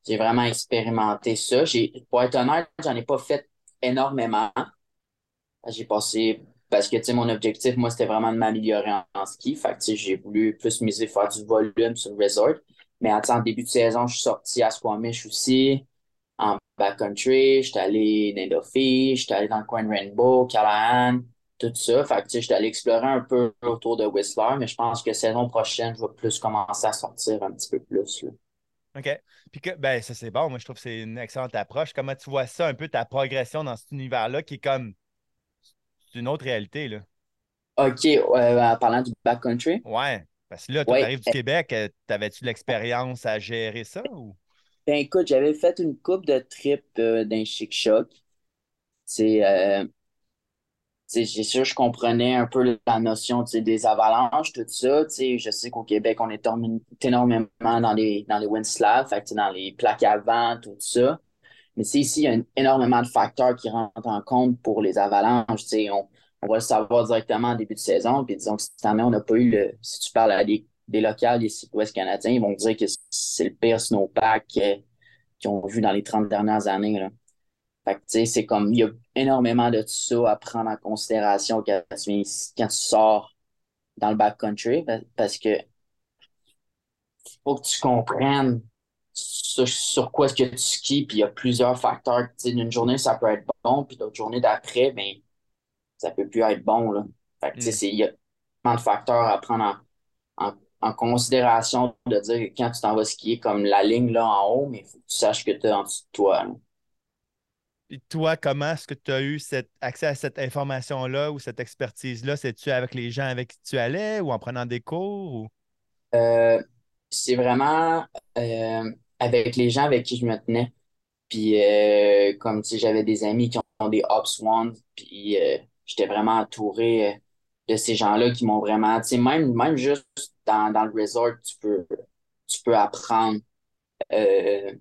vraiment expérimenté ça. Pour être honnête, j'en ai pas fait énormément. J'ai passé, parce que, mon objectif, moi, c'était vraiment de m'améliorer en, ski. Fait j'ai voulu plus miser faire du volume sur le resort. Mais en début de saison, je suis sorti à Squamish aussi en backcountry, j'étais allé dans Dauphy, j'étais allé dans le coin de Rainbow, Callahan, tout ça. Fait que, tu sais, j'étais allé explorer un peu autour de Whistler, mais je pense que saison prochaine, je vais plus commencer à sortir un petit peu plus. Là. OK. Puis que, ben, ça, c'est bon. Moi, je trouve que c'est une excellente approche. Comment tu vois ça, un peu ta progression dans cet univers-là qui est comme. C'est une autre réalité, là? OK. en parlant du backcountry? Ouais. Parce que là, tu arrives du Québec, euh, t'avais-tu l'expérience à gérer ça ou? Ben écoute, j'avais fait une coupe de trip euh, d'un chic choc. C'est euh, c'est sûr, je comprenais un peu la notion des avalanches, tout ça. Je sais qu'au Québec, on est énormément dans les, dans les dans les plaques à vent, tout ça. Mais ici, il y a énormément de facteurs qui rentrent en compte pour les avalanches. On, on va le savoir directement en début de saison. Puis disons que cette année, on n'a pas eu le. Si tu parles à des des locales ici ouest canadiens, ils vont dire que c'est le pire snowpack qu'ils ont vu dans les 30 dernières années. Là. Fait que, tu sais, c'est comme, il y a énormément de ça à prendre en considération quand tu, sors dans le backcountry parce que faut que tu comprennes sur, quoi est-ce que tu skis, puis il y a plusieurs facteurs. Tu sais, une journée, ça peut être bon, puis l'autre journée d'après, ben, ça peut plus être bon, là. Fait que, mm. il y a tellement de facteurs à prendre en, en considération de dire que quand tu t'en vas skier comme la ligne là en haut, mais il faut que tu saches que tu es en dessous de toi. Et toi, comment est-ce que tu as eu cet, accès à cette information-là ou cette expertise-là? C'est-tu avec les gens avec qui tu allais ou en prenant des cours? Euh, c'est vraiment euh, avec les gens avec qui je me tenais. Puis, euh, comme si j'avais des amis qui ont des Ops One, puis j'étais vraiment entouré de ces gens-là qui m'ont vraiment, tu sais, même, même juste dans, dans, le resort, tu peux, tu peux apprendre euh,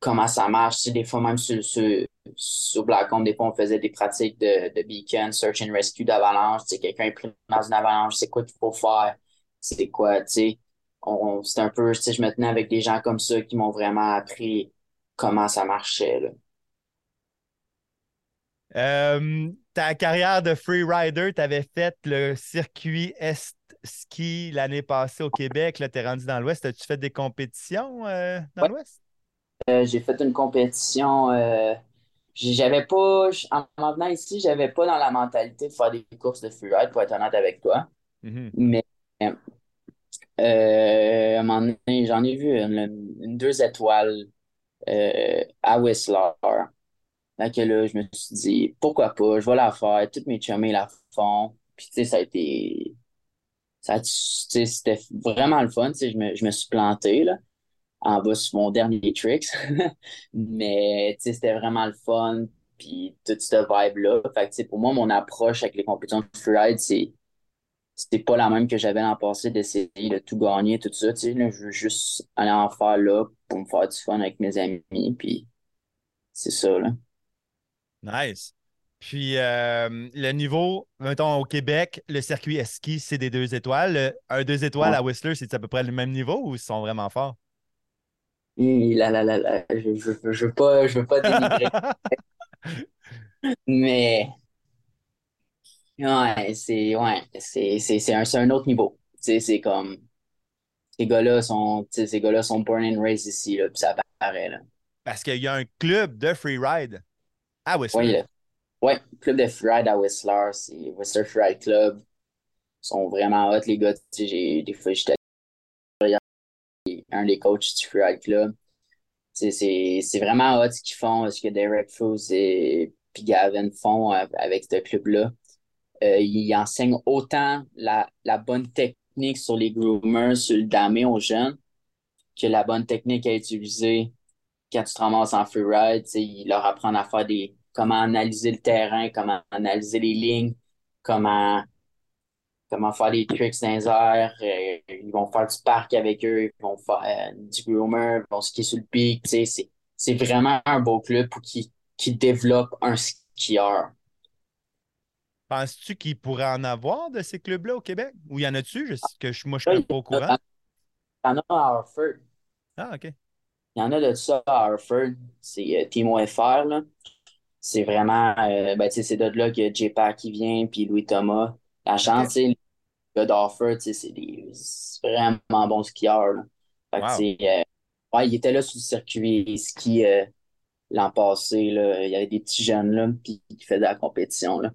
comment ça marche. Tu des fois, même sur, sur, sur Blackcomb, des fois, on faisait des pratiques de, de beacon, search and rescue d'avalanche. Tu quelqu'un est pris dans une avalanche, c'est quoi qu'il faut faire, c'est quoi, tu sais. C'est un peu, tu sais, je me tenais avec des gens comme ça qui m'ont vraiment appris comment ça marchait, là. Euh, ta carrière de freerider, tu avais fait le circuit Est Ski l'année passée au Québec. Là, tu es rendu dans l'Ouest. As-tu fait des compétitions euh, dans l'Ouest? Euh, j'ai fait une compétition. j'avais pas, en venant ici, j'avais pas dans la mentalité de faire des courses de freeride, pour être honnête avec toi. Mm-hmm. Mais à un moment donné, j'en ai vu une deux étoiles à Whistler. Là, que là, je me suis dit, pourquoi pas, je vais la faire. Toutes mes chummies la font. Puis, tu sais, ça a été. Ça, c'était vraiment le fun. Tu sais, je me, je me suis planté, là, en bas sur mon dernier tricks. Mais, tu sais, c'était vraiment le fun. Puis, toute cette vibe-là. Fait que, tu sais, pour moi, mon approche avec les compétitions de freeride, c'est. C'était pas la même que j'avais l'an passé d'essayer de tout gagner, tout ça. Tu sais, je veux juste aller en faire là pour me faire du fun avec mes amis. Puis, c'est ça, là. Nice. Puis euh, le niveau, mettons au Québec, le circuit ski, c'est des deux étoiles. Un deux étoiles à Whistler, c'est à peu près le même niveau ou ils sont vraiment forts? là, là, là, là. Je, je, je veux pas, je veux pas dénigrer. Mais ouais, c'est ouais, c'est, c'est, c'est un, un, autre niveau. C'est comme ces gars-là sont, ces gars-là sont born and raised ici, là, puis ça paraît. Là. Parce qu'il y a un club de freeride à Whistler. Oui, le club de freeride à Whistler, c'est Whistler Freeride Club. Ils sont vraiment hot, les gars. Des fois, j'étais un des coachs du Freeride Club. C'est, vraiment hot ce qu'ils font, ce que Derek Froese et Gavin font avec ce club-là. euh, il enseigne autant la, la bonne technique sur les groomers, sur le damé aux jeunes, que la bonne technique à utiliser quand tu te ramasses en freeride. Il leur apprend à faire des. comment analyser le terrain, comment analyser les lignes, comment, comment faire des tricks dans les airs. Euh, ils vont faire du parc avec eux, ils vont faire euh, du groomer, ils vont skier sur le pic. C'est vraiment un beau club pour qui, qui développe un skieur. Penses-tu qu'il pourrait en avoir de ces clubs-là au Québec? Ou y en a-tu? Que je, moi, je ne suis pas au courant. Il y en a à. Ah, OK. Il y en a de ça à Harford. C'est euh, Timo FR, là. C'est vraiment, euh, ben, c'est de là que J-Pack qui vient, puis Louis Thomas. La chance, okay. le gars d'Harford, c'est des vraiment bons skieurs, là. Fait que, euh, ouais, il était là sur le circuit ski l'an passé, là. Il y avait des petits jeunes, là, puis qui faisaient de la compétition, là.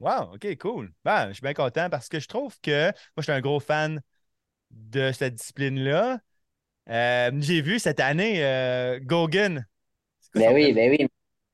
Wow, OK, cool. Ben, je suis bien content parce que je trouve que moi, je suis un gros fan de cette discipline-là. Euh, j'ai vu cette année euh, Gogan. Ben oui, ben oui.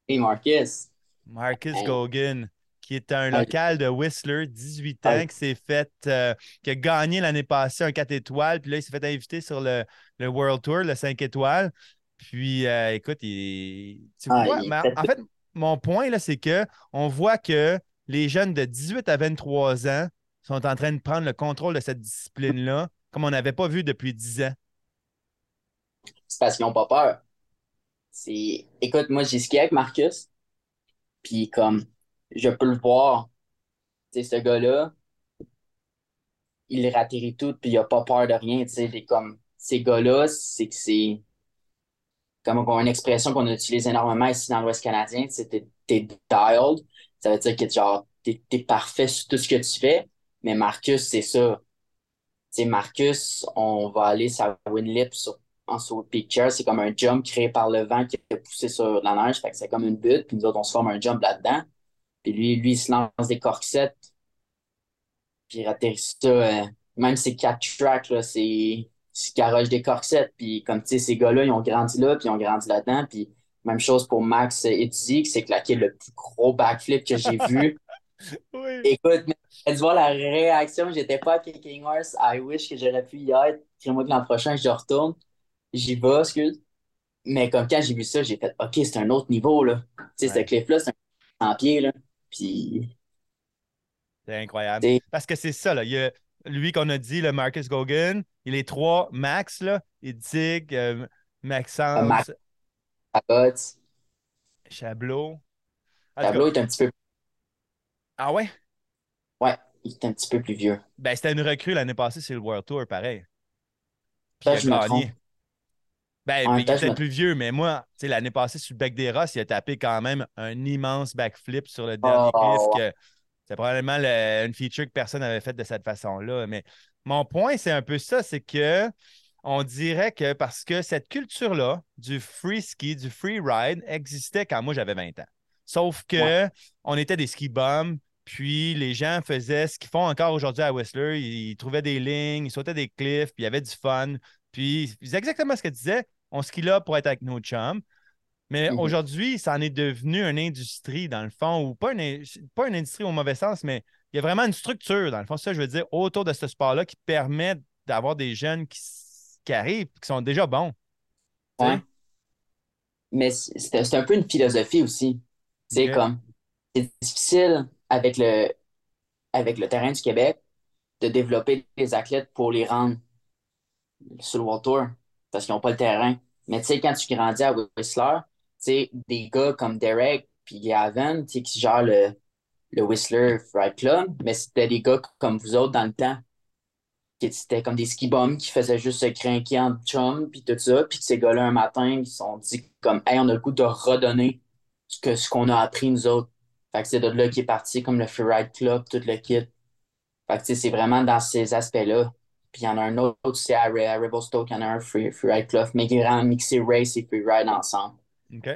Oui, Marcus. Marcus Gogan, qui est un local de Whistler, 18 ans, qui s'est fait, euh, qui a gagné l'année passée un 4 étoiles, puis là, il s'est fait inviter sur le, le, World Tour, le 5 étoiles. Puis, écoute, il, tu ah, vois, en fait, mon point, là, c'est que on voit que les jeunes de 18 à 23 ans sont en train de prendre le contrôle de cette discipline-là, comme on n'avait pas vu depuis 10 ans. C'est parce qu'ils n'ont pas peur. C'est... Écoute, moi, j'ai skié avec Marcus, puis comme je peux le voir, c'est ce gars-là, il ratterrit tout, puis il n'a pas peur de rien. Comme, ces gars-là, c'est que c'est comme une expression qu'on utilise énormément ici dans l'Ouest canadien, c'est t'es dialed. Ça veut dire que genre, t'es es parfait sur tout ce que tu fais. Mais Marcus, c'est ça. sais Marcus, on va aller sur Winlip sur, en sur picture. C'est comme un jump créé par le vent qui est poussé sur la neige. Fait que c'est comme une butte. Puis nous autres, on se forme un jump là-dedans. Puis lui, lui, il se lance des corsettes. Puis il atterrit ça. Euh, même ces quatre tracks, là, c'est garage des corsettes. Puis comme tu sais, ces gars-là, ils ont grandi là, puis ils ont grandi là-dedans. Puis même chose pour Max Eddy, qui s'est claqué le plus gros backflip que j'ai vu. oui. Écoute, tu vois la réaction, j'étais pas à Kicking Horse. I wish que j'aurais pu y être. Crée-moi que l'an prochain, je retourne. J'y vais, excuse. Mais comme quand j'ai vu ça, j'ai fait OK, c'est un autre niveau, là. Tu sais, ce cliff-là, c'est un 100 pieds, là. Puis. C'est incroyable. Parce que c'est ça, là. Il y a lui qu'on a dit, le Marcus Gogan, il est trois Max, là. Eddig, euh, Maxence. Chablot. Chablot est un petit peu. Ah ouais? Ouais, il est un petit peu plus vieux. Ben, c'était une recrue l'année passée sur le World Tour, pareil. Puis il a gagné. Ben, il était plus vieux, mais moi, tu sais, l'année passée, sur le Bec des Rosses, il a tapé quand même un immense backflip sur le dernier oh, cliff. C'est probablement une feature que personne n'avait faite de cette façon-là. Mais mon point, c'est un peu ça, c'est que on dirait que parce que cette culture-là du free ski, du free ride existait quand moi j'avais 20 ans. Sauf que on était des ski bums, puis les gens faisaient ce qu'ils font encore aujourd'hui à Whistler. Ils, trouvaient des lignes, ils sautaient des cliffs, puis il y avait du fun. Puis c'est exactement ce que tu disais. On skie là pour être avec nos chums. Mais mm-hmm. aujourd'hui, ça en est devenu une industrie, dans le fond, ou pas une, pas une industrie au mauvais sens, mais il y a vraiment une structure, dans le fond, ça, je veux dire, autour de ce sport-là qui permet d'avoir des jeunes qui qui arrivent qui sont déjà bons. Ouais. Mais c'est un peu une philosophie aussi. C'est comme, c'est difficile avec le, avec le terrain du Québec de développer des athlètes pour les rendre sur le World Tour parce qu'ils n'ont pas le terrain. Mais tu sais, quand tu grandis à Whistler, tu sais, des gars comme Derek puis Gavin, tu sais, qui gèrent le, le Whistler Ride Club, mais c'était des gars comme vous autres dans le temps c'était comme des ski bums qui faisaient juste se craquer en chum, puis tout ça. Puis ces gars-là, un matin, ils se sont dit comme, hey, on a le goût de redonner ce qu'on ce a appris nous autres. Fait que c'est de là qui est parti, comme le Freeride Club, tout le kit. Fait que c'est vraiment dans ces aspects-là. Puis il y en a un autre, c'est à, Revelstoke, il y en a un free, Freeride Club, mais qui est vraiment mixé race et freeride ensemble. OK.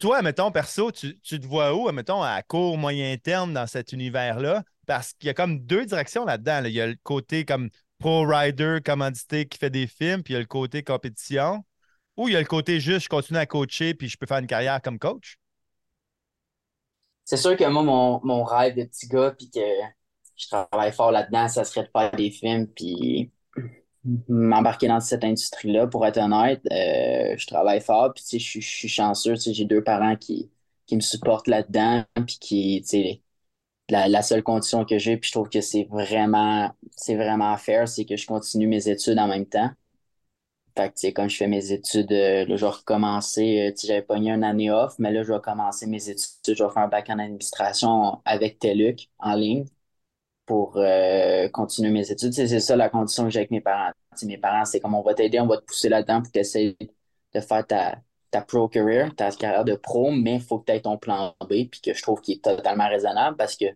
Toi, mettons, perso, tu, tu, te vois où, mettons, à court, moyen terme dans cet univers-là? parce qu'il y a comme deux directions là-dedans. Il y a le côté comme pro rider, commandité qui fait des films, puis il y a le côté compétition. Ou il y a le côté juste, je continue à coacher, puis je peux faire une carrière comme coach? c'est sûr que moi, mon, mon rêve de petit gars, puis que je travaille fort là-dedans, ça serait de faire des films, puis m'embarquer dans cette industrie-là, pour être honnête. Euh, je travaille fort, puis je, je suis chanceux, j'ai deux parents qui, qui me supportent là-dedans, puis qui, tu sais, la, la, seule condition que j'ai, puis je trouve que c'est vraiment, c'est vraiment fair, c'est que je continue mes études en même temps. Fait que, tu sais, quand je fais mes études, euh, là, je vais recommencer, euh, tu sais, j'avais pogné une année off, mais là, je vais commencer mes études, je vais faire un bac en administration avec TELUC en ligne pour euh, continuer mes études. C'est ça la condition que j'ai avec mes parents. mes parents, c'est comme on va t'aider, on va te pousser là-dedans pour que tu de faire ta, ta pro career, ta carrière de pro, mais il faut que tu aies ton plan B, puis que je trouve qu'il est totalement raisonnable parce que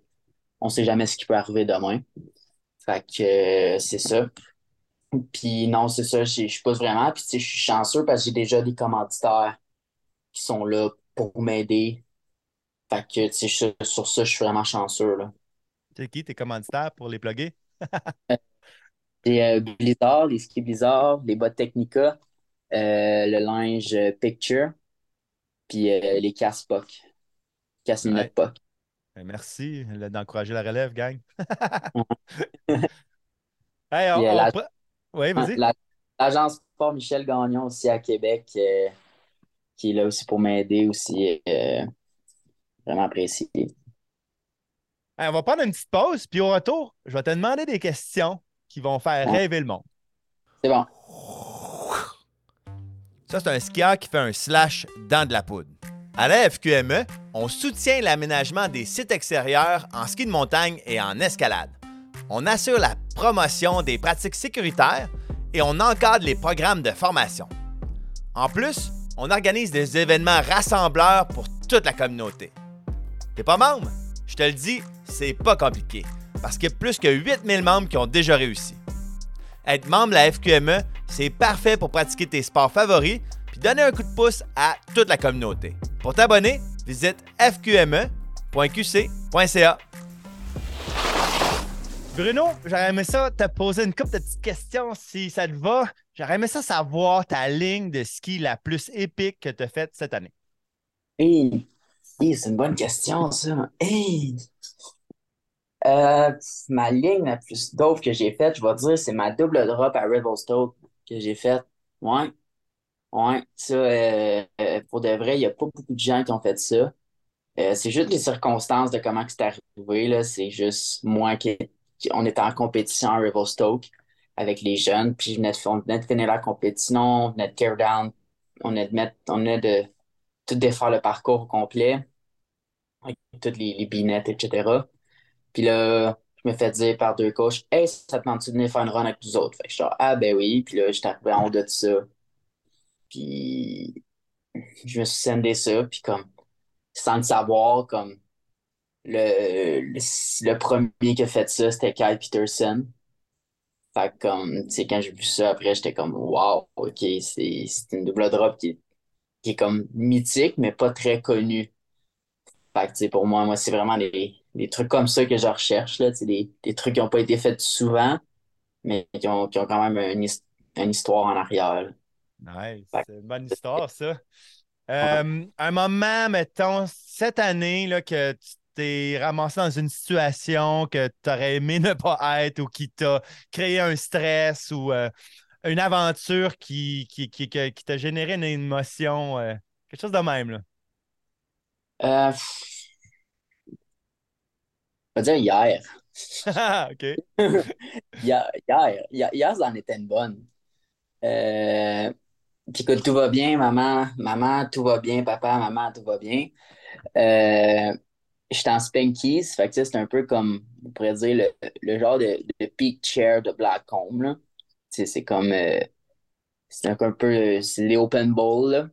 on sait jamais ce qui peut arriver demain. Fait que euh, c'est ça. Puis non, c'est ça, je, je pousse vraiment. Puis je suis chanceux parce que j'ai déjà des commanditaires qui sont là pour m'aider. Fait que sur, sur ça, je suis vraiment chanceux. Là. C'est qui tes commanditaires pour les plugger? C'est euh, Blizzard, les skis Blizzard, les bottes Technica, euh, le linge Picture, puis euh, les casse POC. Casse ouais. POC. Ben, merci d'encourager la relève, gang. hey, on, la... Oui, vas-y. L'agence Sport Michel Gagnon aussi à Québec, qui est là aussi pour m'aider aussi. vraiment apprécié. On va prendre une petite pause, puis au retour, je vais te demander des questions qui vont faire rêver le monde. C'est bon. Ça, c'est un skieur qui fait un slash dans de la poudre. À la FQME, on soutient l'aménagement des sites extérieurs en ski de montagne et en escalade. On assure la promotion des pratiques sécuritaires et on encadre les programmes de formation. En plus, on organise des événements rassembleurs pour toute la communauté. T'es pas membre? Je te le dis, c'est pas compliqué parce qu'il y a plus que 8000 membres qui ont déjà réussi. Être membre de la FQME, c'est parfait pour pratiquer tes sports favoris puis donner un coup de pouce à toute la communauté. Pour t'abonner, visite fqme.qc.ca. Bruno, j'aurais aimé ça te poser une couple de petites questions si ça te va. J'aurais aimé ça savoir ta ligne de ski la plus épique que tu as faite cette année. Hey, c'est une bonne question, ça. Hey. Euh, ma ligne la plus dope que j'ai faite, je vais dire, c'est ma double drop à Revelstoke que j'ai faite. Ouais. Ouais. Ça, euh, euh, pour de vrai, il n'y a pas beaucoup de gens qui ont fait ça. c'est juste les circonstances de comment c'est arrivé. Là. C'est juste moi qui. On était en compétition à Revelstoke avec les jeunes, puis je venais de, on venait de finir la compétition, on venait de tear down, on venait de mettre, on venait de tout défaire le parcours au complet, toutes les binettes, etc. Puis là, je me fais dire par deux coachs, Hey, ça te tente-tu de venir faire une run avec nous autres? Fait que je suis Ah, ben oui. Puis là, j'étais arrivé en haut de ça. Puis je me suis sendé ça. Puis comme, sans le savoir, comme, le, le, premier qui a fait ça, c'était Kyle Peterson. Fait que comme, tu sais, quand j'ai vu ça après, j'étais comme, wow, ok, c'est une double drop qui, qui est comme mythique, mais pas très connue. Fait que, pour moi, moi, c'est vraiment des, des, trucs comme ça que je recherche, là, des, des trucs qui n'ont pas été faits souvent, mais qui ont, qui ont quand même une, une, histoire en arrière. Nice. C'est une bonne histoire, ça. Euh, un moment, mettons, cette année, là, que tu t'es ramassé dans une situation que tu aurais aimé ne pas être ou qui t'a créé un stress ou euh, une aventure qui, qui, qui, qui t'a généré une émotion, euh, quelque chose de même, là. Vais dire hier. OK. hier, hier, ça en était une bonne. Euh, puis que tout va bien, maman, maman, tout va bien, papa, maman, tout va bien. Euh, J'étais en Spankies, fait que c'est un peu comme, on pourrait dire, le, le genre de, de, peak chair de Blackcomb. C'est comme, euh, c'est un, peu, c'est les open bowls.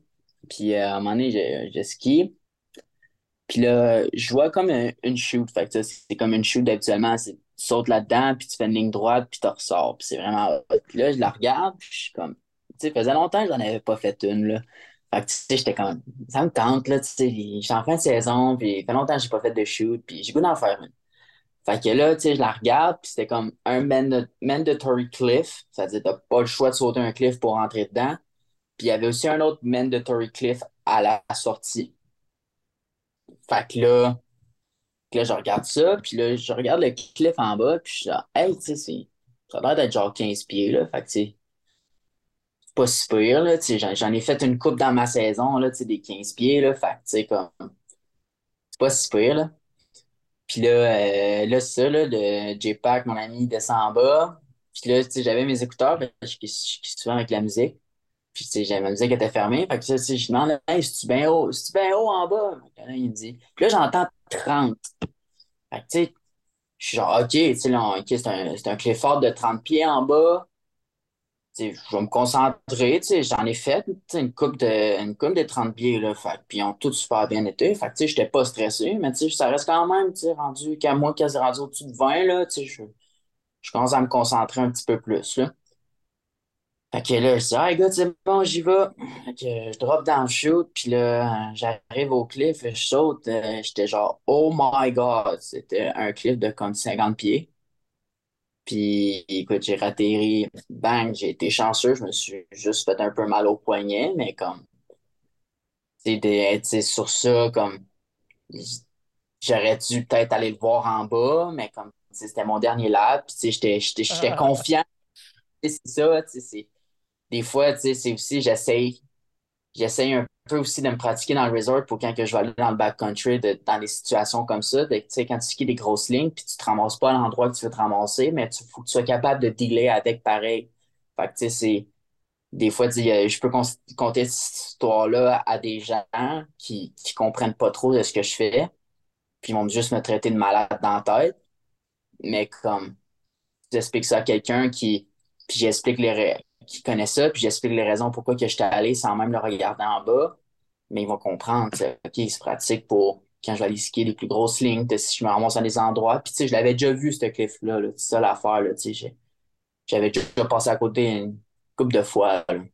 Puis euh, à un moment donné, je, je skie. Puis là, je vois comme une shoot. Fait que c'est comme une shoot habituellement. Tu sautes là-dedans, puis tu fais une ligne droite, puis tu ressors. Puis c'est vraiment. Puis là, je la regarde, puis je suis comme. Tu sais, faisait longtemps que j'en avais pas fait une, là. Fait que, tu sais, j'étais comme. Ça me tente, là, tu sais. J'étais en fin de saison, puis ça fait longtemps que j'ai pas fait de shoot, puis j'ai goût d'en faire une. Fait que là, tu sais, je la regarde, puis c'était comme un mandatory cliff. C'est-à-dire, t'as pas le choix de sauter un cliff pour rentrer dedans. Puis il y avait aussi un autre mandatory cliff à la sortie. Fait que là, là, je regarde ça, puis là, je regarde le cliff en bas, puis je suis genre, hey, tu sais, ça a l'air d'être genre 15 pieds, là. Fait que, tu sais, c'est pas si pire, là. Tu sais, j'en ai fait une coupe dans ma saison, là, tu sais, des 15 pieds, là. Fait que, tu sais, comme, c'est pas si pire, là. Puis là, euh, là, ça, là, le J-Pack, mon ami, descend en bas. Puis là, tu sais, j'avais mes écouteurs, je suis souvent avec la musique. Puis, tu sais, j'avais musique qui était fermée. Fait que tu je demande, hey, est-tu bien haut? Est-tu bien haut en bas? Il me dit. Puis là, j'entends 30. Fait que, tu sais, je suis genre, OK, tu sais, là, c'est un, c'est un Clifford de 30 pieds en bas. Tu sais, je vais me concentrer, tu sais, j'en ai fait, une coupe de, une coupe de 30 pieds, là. Fait puis ils ont tous super bien été. Fait que, tu sais, j'étais pas stressé, mais, tu sais, ça reste quand même, tu sais, rendu, qu'à moi, quasi rendu au-dessus de 20, là, tu sais, je, je commence à me concentrer un petit peu plus, là. Fait que là, je dis, ah, gars, c'est bon, j'y vais. Fait que je drop dans le chute, puis là, j'arrive au cliff, je saute. euh, j'étais genre, oh my God, c'était un cliff de comme 50 pieds. Puis, écoute, j'ai ratterri, bang, j'ai été chanceux, je me suis juste fait un peu mal au poignet, mais comme, sais, sur ça, comme, j'aurais dû peut-être aller le voir en bas, mais comme, c'était mon dernier lap, puis, tu sais, j'étais, j'étais confiant. C'est ça, tu sais, c'est des fois, tu sais, c'est aussi, j'essaye, j'essaye un peu aussi de me pratiquer dans le resort pour quand que je vais aller dans le backcountry, de, dans des situations comme ça, tu sais, quand tu skis des grosses lignes, puis tu te ramasses pas à l'endroit que tu veux te ramasser, mais il faut que tu sois capable de dealer avec pareil. Fait que, tu sais, c'est, des fois, tu sais, je peux conter cette histoire-là à des gens qui, qui comprennent pas trop de ce que je fais, puis ils vont juste me traiter de malade dans la tête, mais comme, j'explique ça à quelqu'un qui, puis j'explique les, qui connaît ça, puis j'explique les raisons pourquoi que j'étais allé sans même le regarder en bas, mais ils vont comprendre, OK, c'est pratique pour quand je vais aller skier les plus grosses lignes, si je me ramasse dans des endroits, puis tu sais, je l'avais déjà vu, ce cliff-là, là, c'est ça l'affaire, là, tu sais, j'avais déjà passé à côté une couple de fois, là. Fait que, tu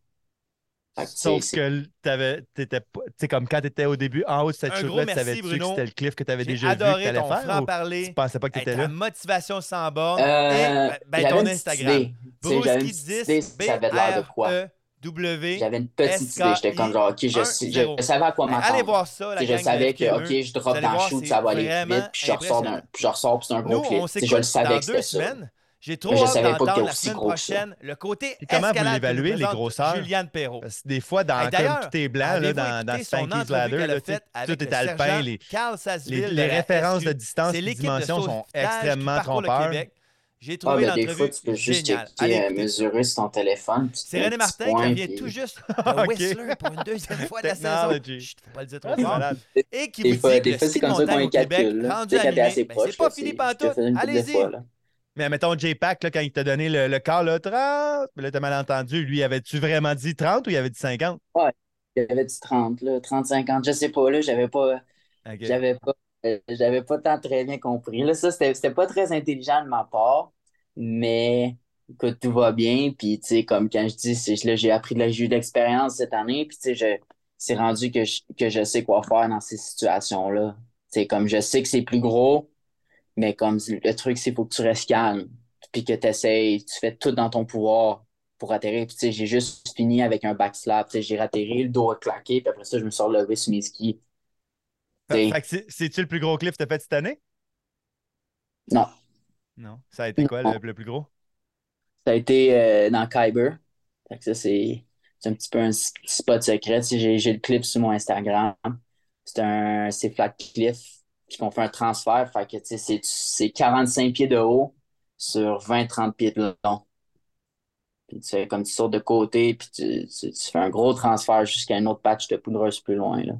sais, Sauf c'est- que t'avais, t'étais tu comme quand tu étais au début en haut de cette chute-là, tu savais-tu que c'était le cliff que tu avais J'ai déjà vu que tu adoré allais ton faire ou tu franc-parler. pensais pas que tu Hey, étais ta là? motivation sans borne. Euh, et ben, ben, ton Instagram. Tu petite idée, 10, ça avait l'air de quoi. B-R-E-W. J'avais une petite idée, j'étais comme genre, OK, je, sais- je, 1-0. savais à quoi Ben, m'attendre. allez voir ça, Tu je savais que, FQME. OK, je drop dans le shoot, ça va aller vite, puis je ressors, puis je ressors, puis c'est un gros clip. Tu je le savais que c'était ça. J'ai trop hâte d'entendre la semaine prochaine le côté comment vous l'évaluez, les grosseurs? Juliane Perrault? Parce que des fois, dans Hey, comme tout est blanc, là, dans, dans Spanky's Ladder, là, tout est alpin. Les, les, les références de distance et de dimension sont extrêmement trompeurs. J'ai Ah, trouvé ben, des fois, l'entrevue tu peux juste Allez euh, mesurer sur ton téléphone. C'est René Martin qui puis- tout juste de Whistler pour une deuxième fois de la saison. Chut, faut pas le dire Ah, trop c'est fort. Et qui Des vous fois, dit que le ski de montagne au Québec, rendu assez ben, proche, c'est pas fini c'est- par je te tout. fais une couple de Allez-y. Mais mettons, J-Pack, là, quand il t'a donné le, le quart, là, 30, puis là, t'as mal entendu. Lui, avait-tu vraiment dit 30 ou il avait dit 50? Il y avait du 30, là, 30, 50, je sais pas, là, j'avais pas, j'avais pas, euh, j'avais pas tant très bien compris. Là, ça, c'était pas très intelligent de ma part, mais écoute, tout va bien. Puis, tu sais, comme quand je dis, là, j'ai appris de la, j'ai eu de l'expérience cette année, puis, tu sais, je, c'est rendu que je, que je sais quoi faire dans ces situations-là. Tu sais, comme je sais que c'est plus gros, mais comme le truc, c'est qu'il faut que tu restes calme, puis que tu essayes, tu fais tout dans ton pouvoir pour atterrir. Puis, tu sais, j'ai juste fini avec un backslap. Tu sais, j'ai atterri, le dos a claqué, puis après ça, je me suis relevé sur mes skis. C'est- c'est-tu le plus gros cliff que t'as fait cette année? Non. Non. Ça a été quoi, le, le plus gros? Ça a été euh, dans Kyber. Fait que ça, c'est un petit peu un spot secret. Tu J'ai j'ai le clip sur mon Instagram. C'est un c'est Flat Cliff. Puis qu'on fait un transfert. Fait que tu sais, c'est c'est 45 pieds de haut sur 20-30 pieds de long. Puis tu fais comme tu sautes de côté, puis tu, tu, tu fais un gros transfert jusqu'à un autre patch de poudreuse plus loin. Là.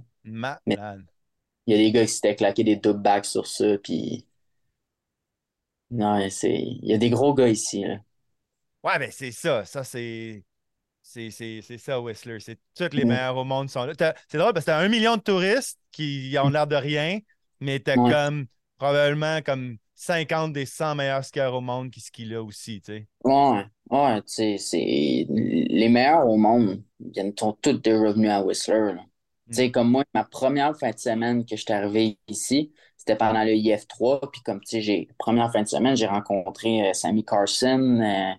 Il y a des gars qui s'étaient claqués des double backs sur ça, puis non, c'est il y a des gros gars ici. Là. Ouais, ben c'est ça. Ça, c'est. C'est ça, Whistler. C'est tous les Mm. meilleurs au monde sont là. C'est drôle parce que t'as un million de touristes qui ont l'air de rien, mais t'as Ouais. comme probablement comme 50 des 100 meilleurs skieurs au monde qui skient là aussi, tu sais. Ouais, ouais, tu sais, c'est les meilleurs au monde viennent sont tous des revenus à Whistler. là. Tu sais, comme moi, ma première fin de semaine que je suis arrivé ici, c'était pendant le IF3. Puis comme tu sais, j'ai première fin de semaine, j'ai rencontré euh, Sammy Carson, euh,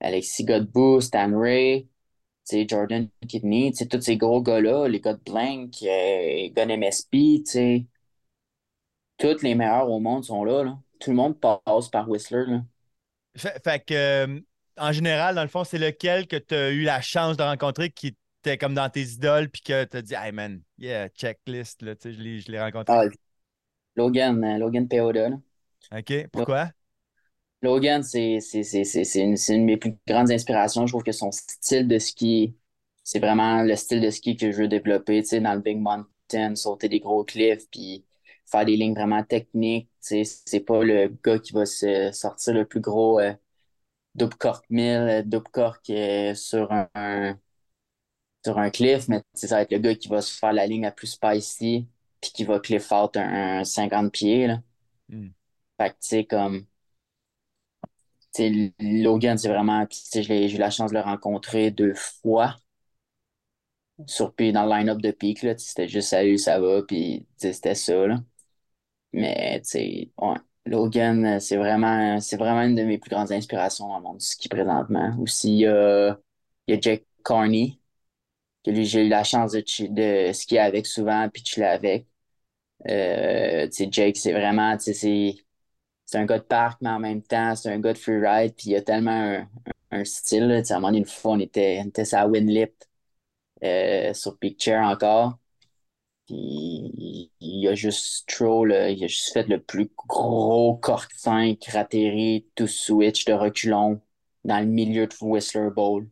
Alexis Godbout, Stan Ray, tu sais, Jordan Kidney, tu sais, tous ces gros gars-là, les gars de Blank, euh, les gars de MSP, tu sais. Tous les meilleurs au monde sont là, là. Tout le monde passe par Whistler, là. Fait, fait que, euh, en général, dans le fond, c'est lequel que tu as eu la chance de rencontrer qui était comme dans tes idoles, puis que tu as dit, hey man, yeah, checklist, là, tu sais, je l'ai- je l'ai rencontré. Ah, Logan, euh, Logan Peoda. OK, pourquoi? Logan, c'est c'est- c'est- c'est- c'est une, une de mes plus grandes inspirations. Je trouve que son style de ski, c'est vraiment le style de ski que je veux développer, tu sais, dans le Big Mountain, sauter des gros cliffs, puis faire des lignes vraiment techniques. C'est pas le gars qui va se sortir le plus gros euh, double cork 1000, euh, double cork euh, sur un, un- sur un cliff, mais ça va être le gars qui va se faire la ligne la plus spicy, puis qui va cliff out un, un 50 pieds, là. Hmm. Fait que, tu sais, comme... Tu sais, Logan, c'est vraiment. j'ai eu la chance de le rencontrer deux fois. Sur, dans le line-up de Peak, c'était juste salut, ça va, puis c'était ça, là. Mais, tu sais, Logan, euh, c'est vraiment, vraiment une de mes plus grandes inspirations dans le monde du ski présentement. Aussi, il y a, il y Carney, que lui, j'ai eu la chance de, skier avec souvent, puis de chiller avec. Euh, tu sais, Jake, c'est vraiment, tu sais, c'est un gars de parc, mais en même temps, c'est un gars de freeride, puis il a tellement un, style. Là. À un moment donné, une fois, on était, on était la Winlip, euh, sur Picture encore. Puis il, a juste troll, il a juste fait le plus gros 5 ratterri, tout switch de reculon dans le milieu de Whistler Bowl.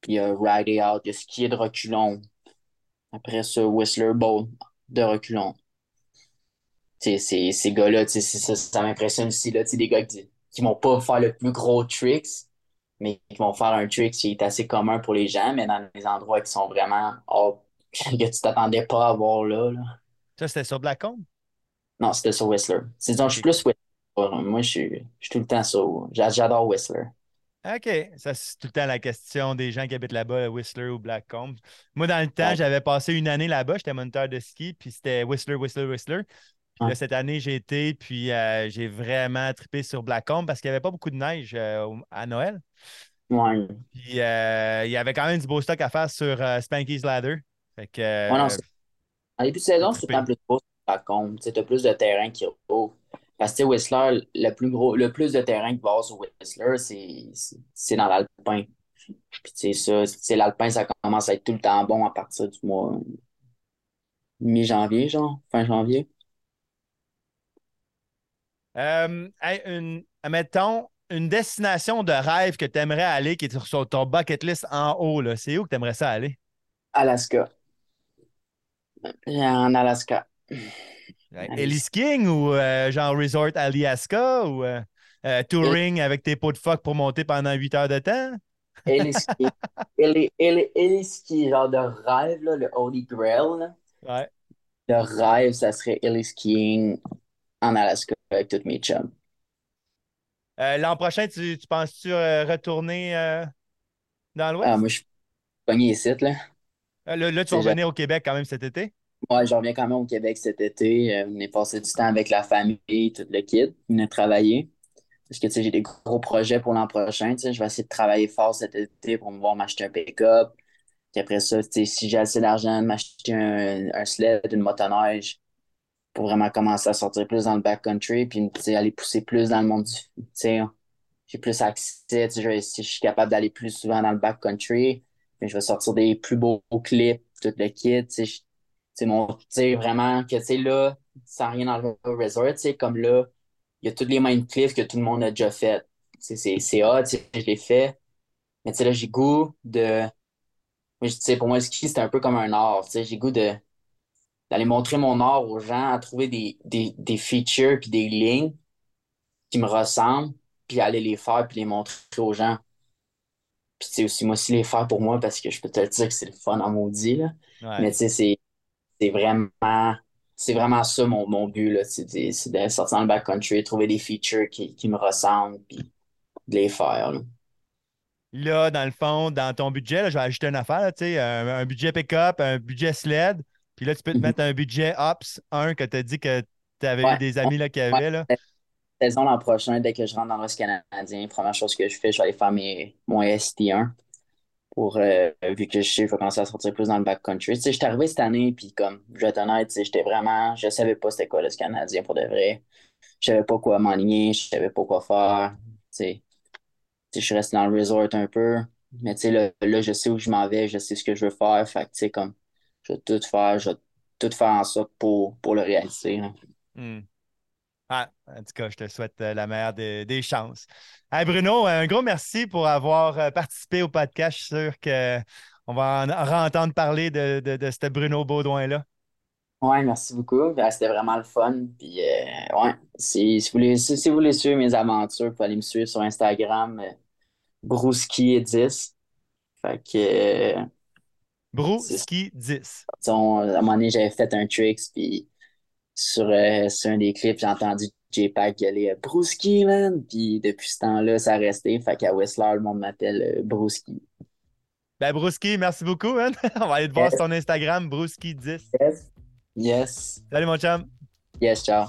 Puis il a ridé out, il a skié de reculon. Après ça, Whistler Bowl de reculon. Ces, ces gars-là, ça, ça m'impressionne aussi, là, des gars qui, qui vont pas faire le plus gros tricks, mais qui vont faire un trick qui est assez commun pour les gens, mais dans des endroits qui sont vraiment, oh, que tu t'attendais pas à voir là, là. Ça, c'était sur Blackcomb? Non, c'était sur Whistler. C'est je suis plus Whistler. Moi, je suis, je suis tout le temps sur, j'a- j'adore Whistler. OK. Ça, c'est tout le temps la question des gens qui habitent là-bas, Whistler ou Blackcomb. Moi, dans le temps, Ouais. j'avais passé une année là-bas. J'étais moniteur de ski, puis c'était Whistler, Whistler, Whistler. Puis là, cette année, j'ai été, puis euh, j'ai vraiment trippé sur Blackcomb parce qu'il n'y avait pas beaucoup de neige euh, à Noël. Ouais. Puis euh, il y avait quand même du beau stock à faire sur Spanky's Ladder. Fait que, Ouais, non, euh, c'est- en début de saison, c'est tout trippé. le temps plus beau, par contre. Tu t'as plus de terrain qui roule. Parce que Whistler, le plus gros, le plus de terrain qui va avoir sur Whistler, c'est, dans l'alpin. Puis ça, c'est l'alpin, ça commence à être tout le temps bon à partir du mois mi-janvier, genre, fin janvier. euh, hey, une, admettons, une destination de rêve que tu aimerais aller qui est sur, ton bucket list en haut, là. C'est où que tu aimerais ça aller? Alaska. En Alaska. Ellie skiing ou euh, genre resort Aliasca ou euh, euh, touring avec tes pots de phoque pour monter pendant 8 heures de temps? Eli- Eliski, genre de rêve, là, le Holy Grail, là. Ouais. Le rêve, ça serait Ellie skiing en Alaska avec tous mes chums. Euh, L'an prochain, tu, tu penses-tu euh, retourner euh, dans l'Ouest? Ah, moi, je suis pogné ici, là. Euh, là, là, tu revenir au Québec quand même cet été? Moi, je reviens quand même au Québec cet été. Euh, on est passé du temps avec la famille, tout le kit. On a travaillé. Parce que, tu sais, j'ai des gros projets pour l'an prochain. Je vais essayer de travailler fort cet été pour pouvoir m'acheter un pick-up. Puis après ça, si j'ai assez d'argent, m'acheter un, un sled, une motoneige pour vraiment commencer à sortir plus dans le backcountry. Puis, tu sais, aller pousser plus dans le monde du... Tu sais, j'ai plus accès. Je- si je suis capable d'aller plus souvent dans le backcountry, je vais sortir des plus beaux clips, tout le kit. Sais, mon, sais, vraiment, que, sais, là, sans rien enlever au resort, comme là, il y a tous les mêmes cliffs que tout le monde a déjà fait. C'est, c'est hot, je l'ai fait. Mais, là, j'ai goût de, pour moi, le ski, c'est un peu comme un art, j'ai goût d'aller montrer mon art aux gens, à trouver des, des, des features puis des lignes qui me ressemblent, puis aller les faire puis les montrer aux gens. Puis, tu sais, aussi, moi aussi, les faire pour moi, parce que je peux te le dire que c'est le fun en maudit, là. Ouais. Mais tu sais, c'est c'est vraiment, c'est vraiment ça mon, mon but, là. C'est de sortir dans le backcountry, trouver des features qui, qui me ressemblent, puis de les faire, là. Là, dans le fond, dans ton budget, là, je vais ajouter une affaire, là, tu sais, un, un budget pick-up, un budget sled, puis là, tu peux te Mhm. mettre un budget Ops 1 que tu as dit que tu avais Ouais. eu des amis là, qui avaient. Là. L'an prochain, dès que je rentre dans l'Ouest canadien, première chose que je fais, je vais aller faire mes, mon ST1. pour euh, vu que je sais, je vais commencer à sortir plus dans le backcountry. Tu je suis arrivé cette année, puis comme, je vais être honnête, tu sais, j'étais vraiment, je savais pas c'était quoi le Canadien pour de vrai. Je savais pas quoi m'enligner, je savais pas quoi faire. Je suis resté dans le resort un peu. Mais tu sais, là, là, je sais où je m'en vais, je sais ce que je veux faire. Fait tu sais, comme, je vais tout faire, je vais tout faire en sorte pour, pour le réaliser. Ah, en tout cas, je te souhaite euh, la meilleure des, des chances. Hey Bruno, un gros merci pour avoir euh, participé au podcast. Je suis sûr qu'on va en, en entendre parler de, de, de ce Bruno Baudouin-là. Ouais, merci beaucoup. Ben, C'était vraiment le fun. Puis, euh, ouais, si, si vous voulez, si, si vous voulez suivre mes aventures, vous pouvez aller me suivre sur Instagram, euh, Brouski10. Fait que, euh, Brouski 10. disons, à un moment donné, j'avais fait un tricks, puis sur, euh, sur un des clips, j'ai entendu J-Pack gueuler euh, Brouski, man. Puis depuis ce temps-là, ça a resté. Fait qu'à Whistler, le monde m'appelle euh, Brouski. Ben, Brouski, merci beaucoup, man. On va aller te voir Yes. sur ton Instagram, Brouski 10. Yes. Yes. Salut, mon chum. Yes, ciao.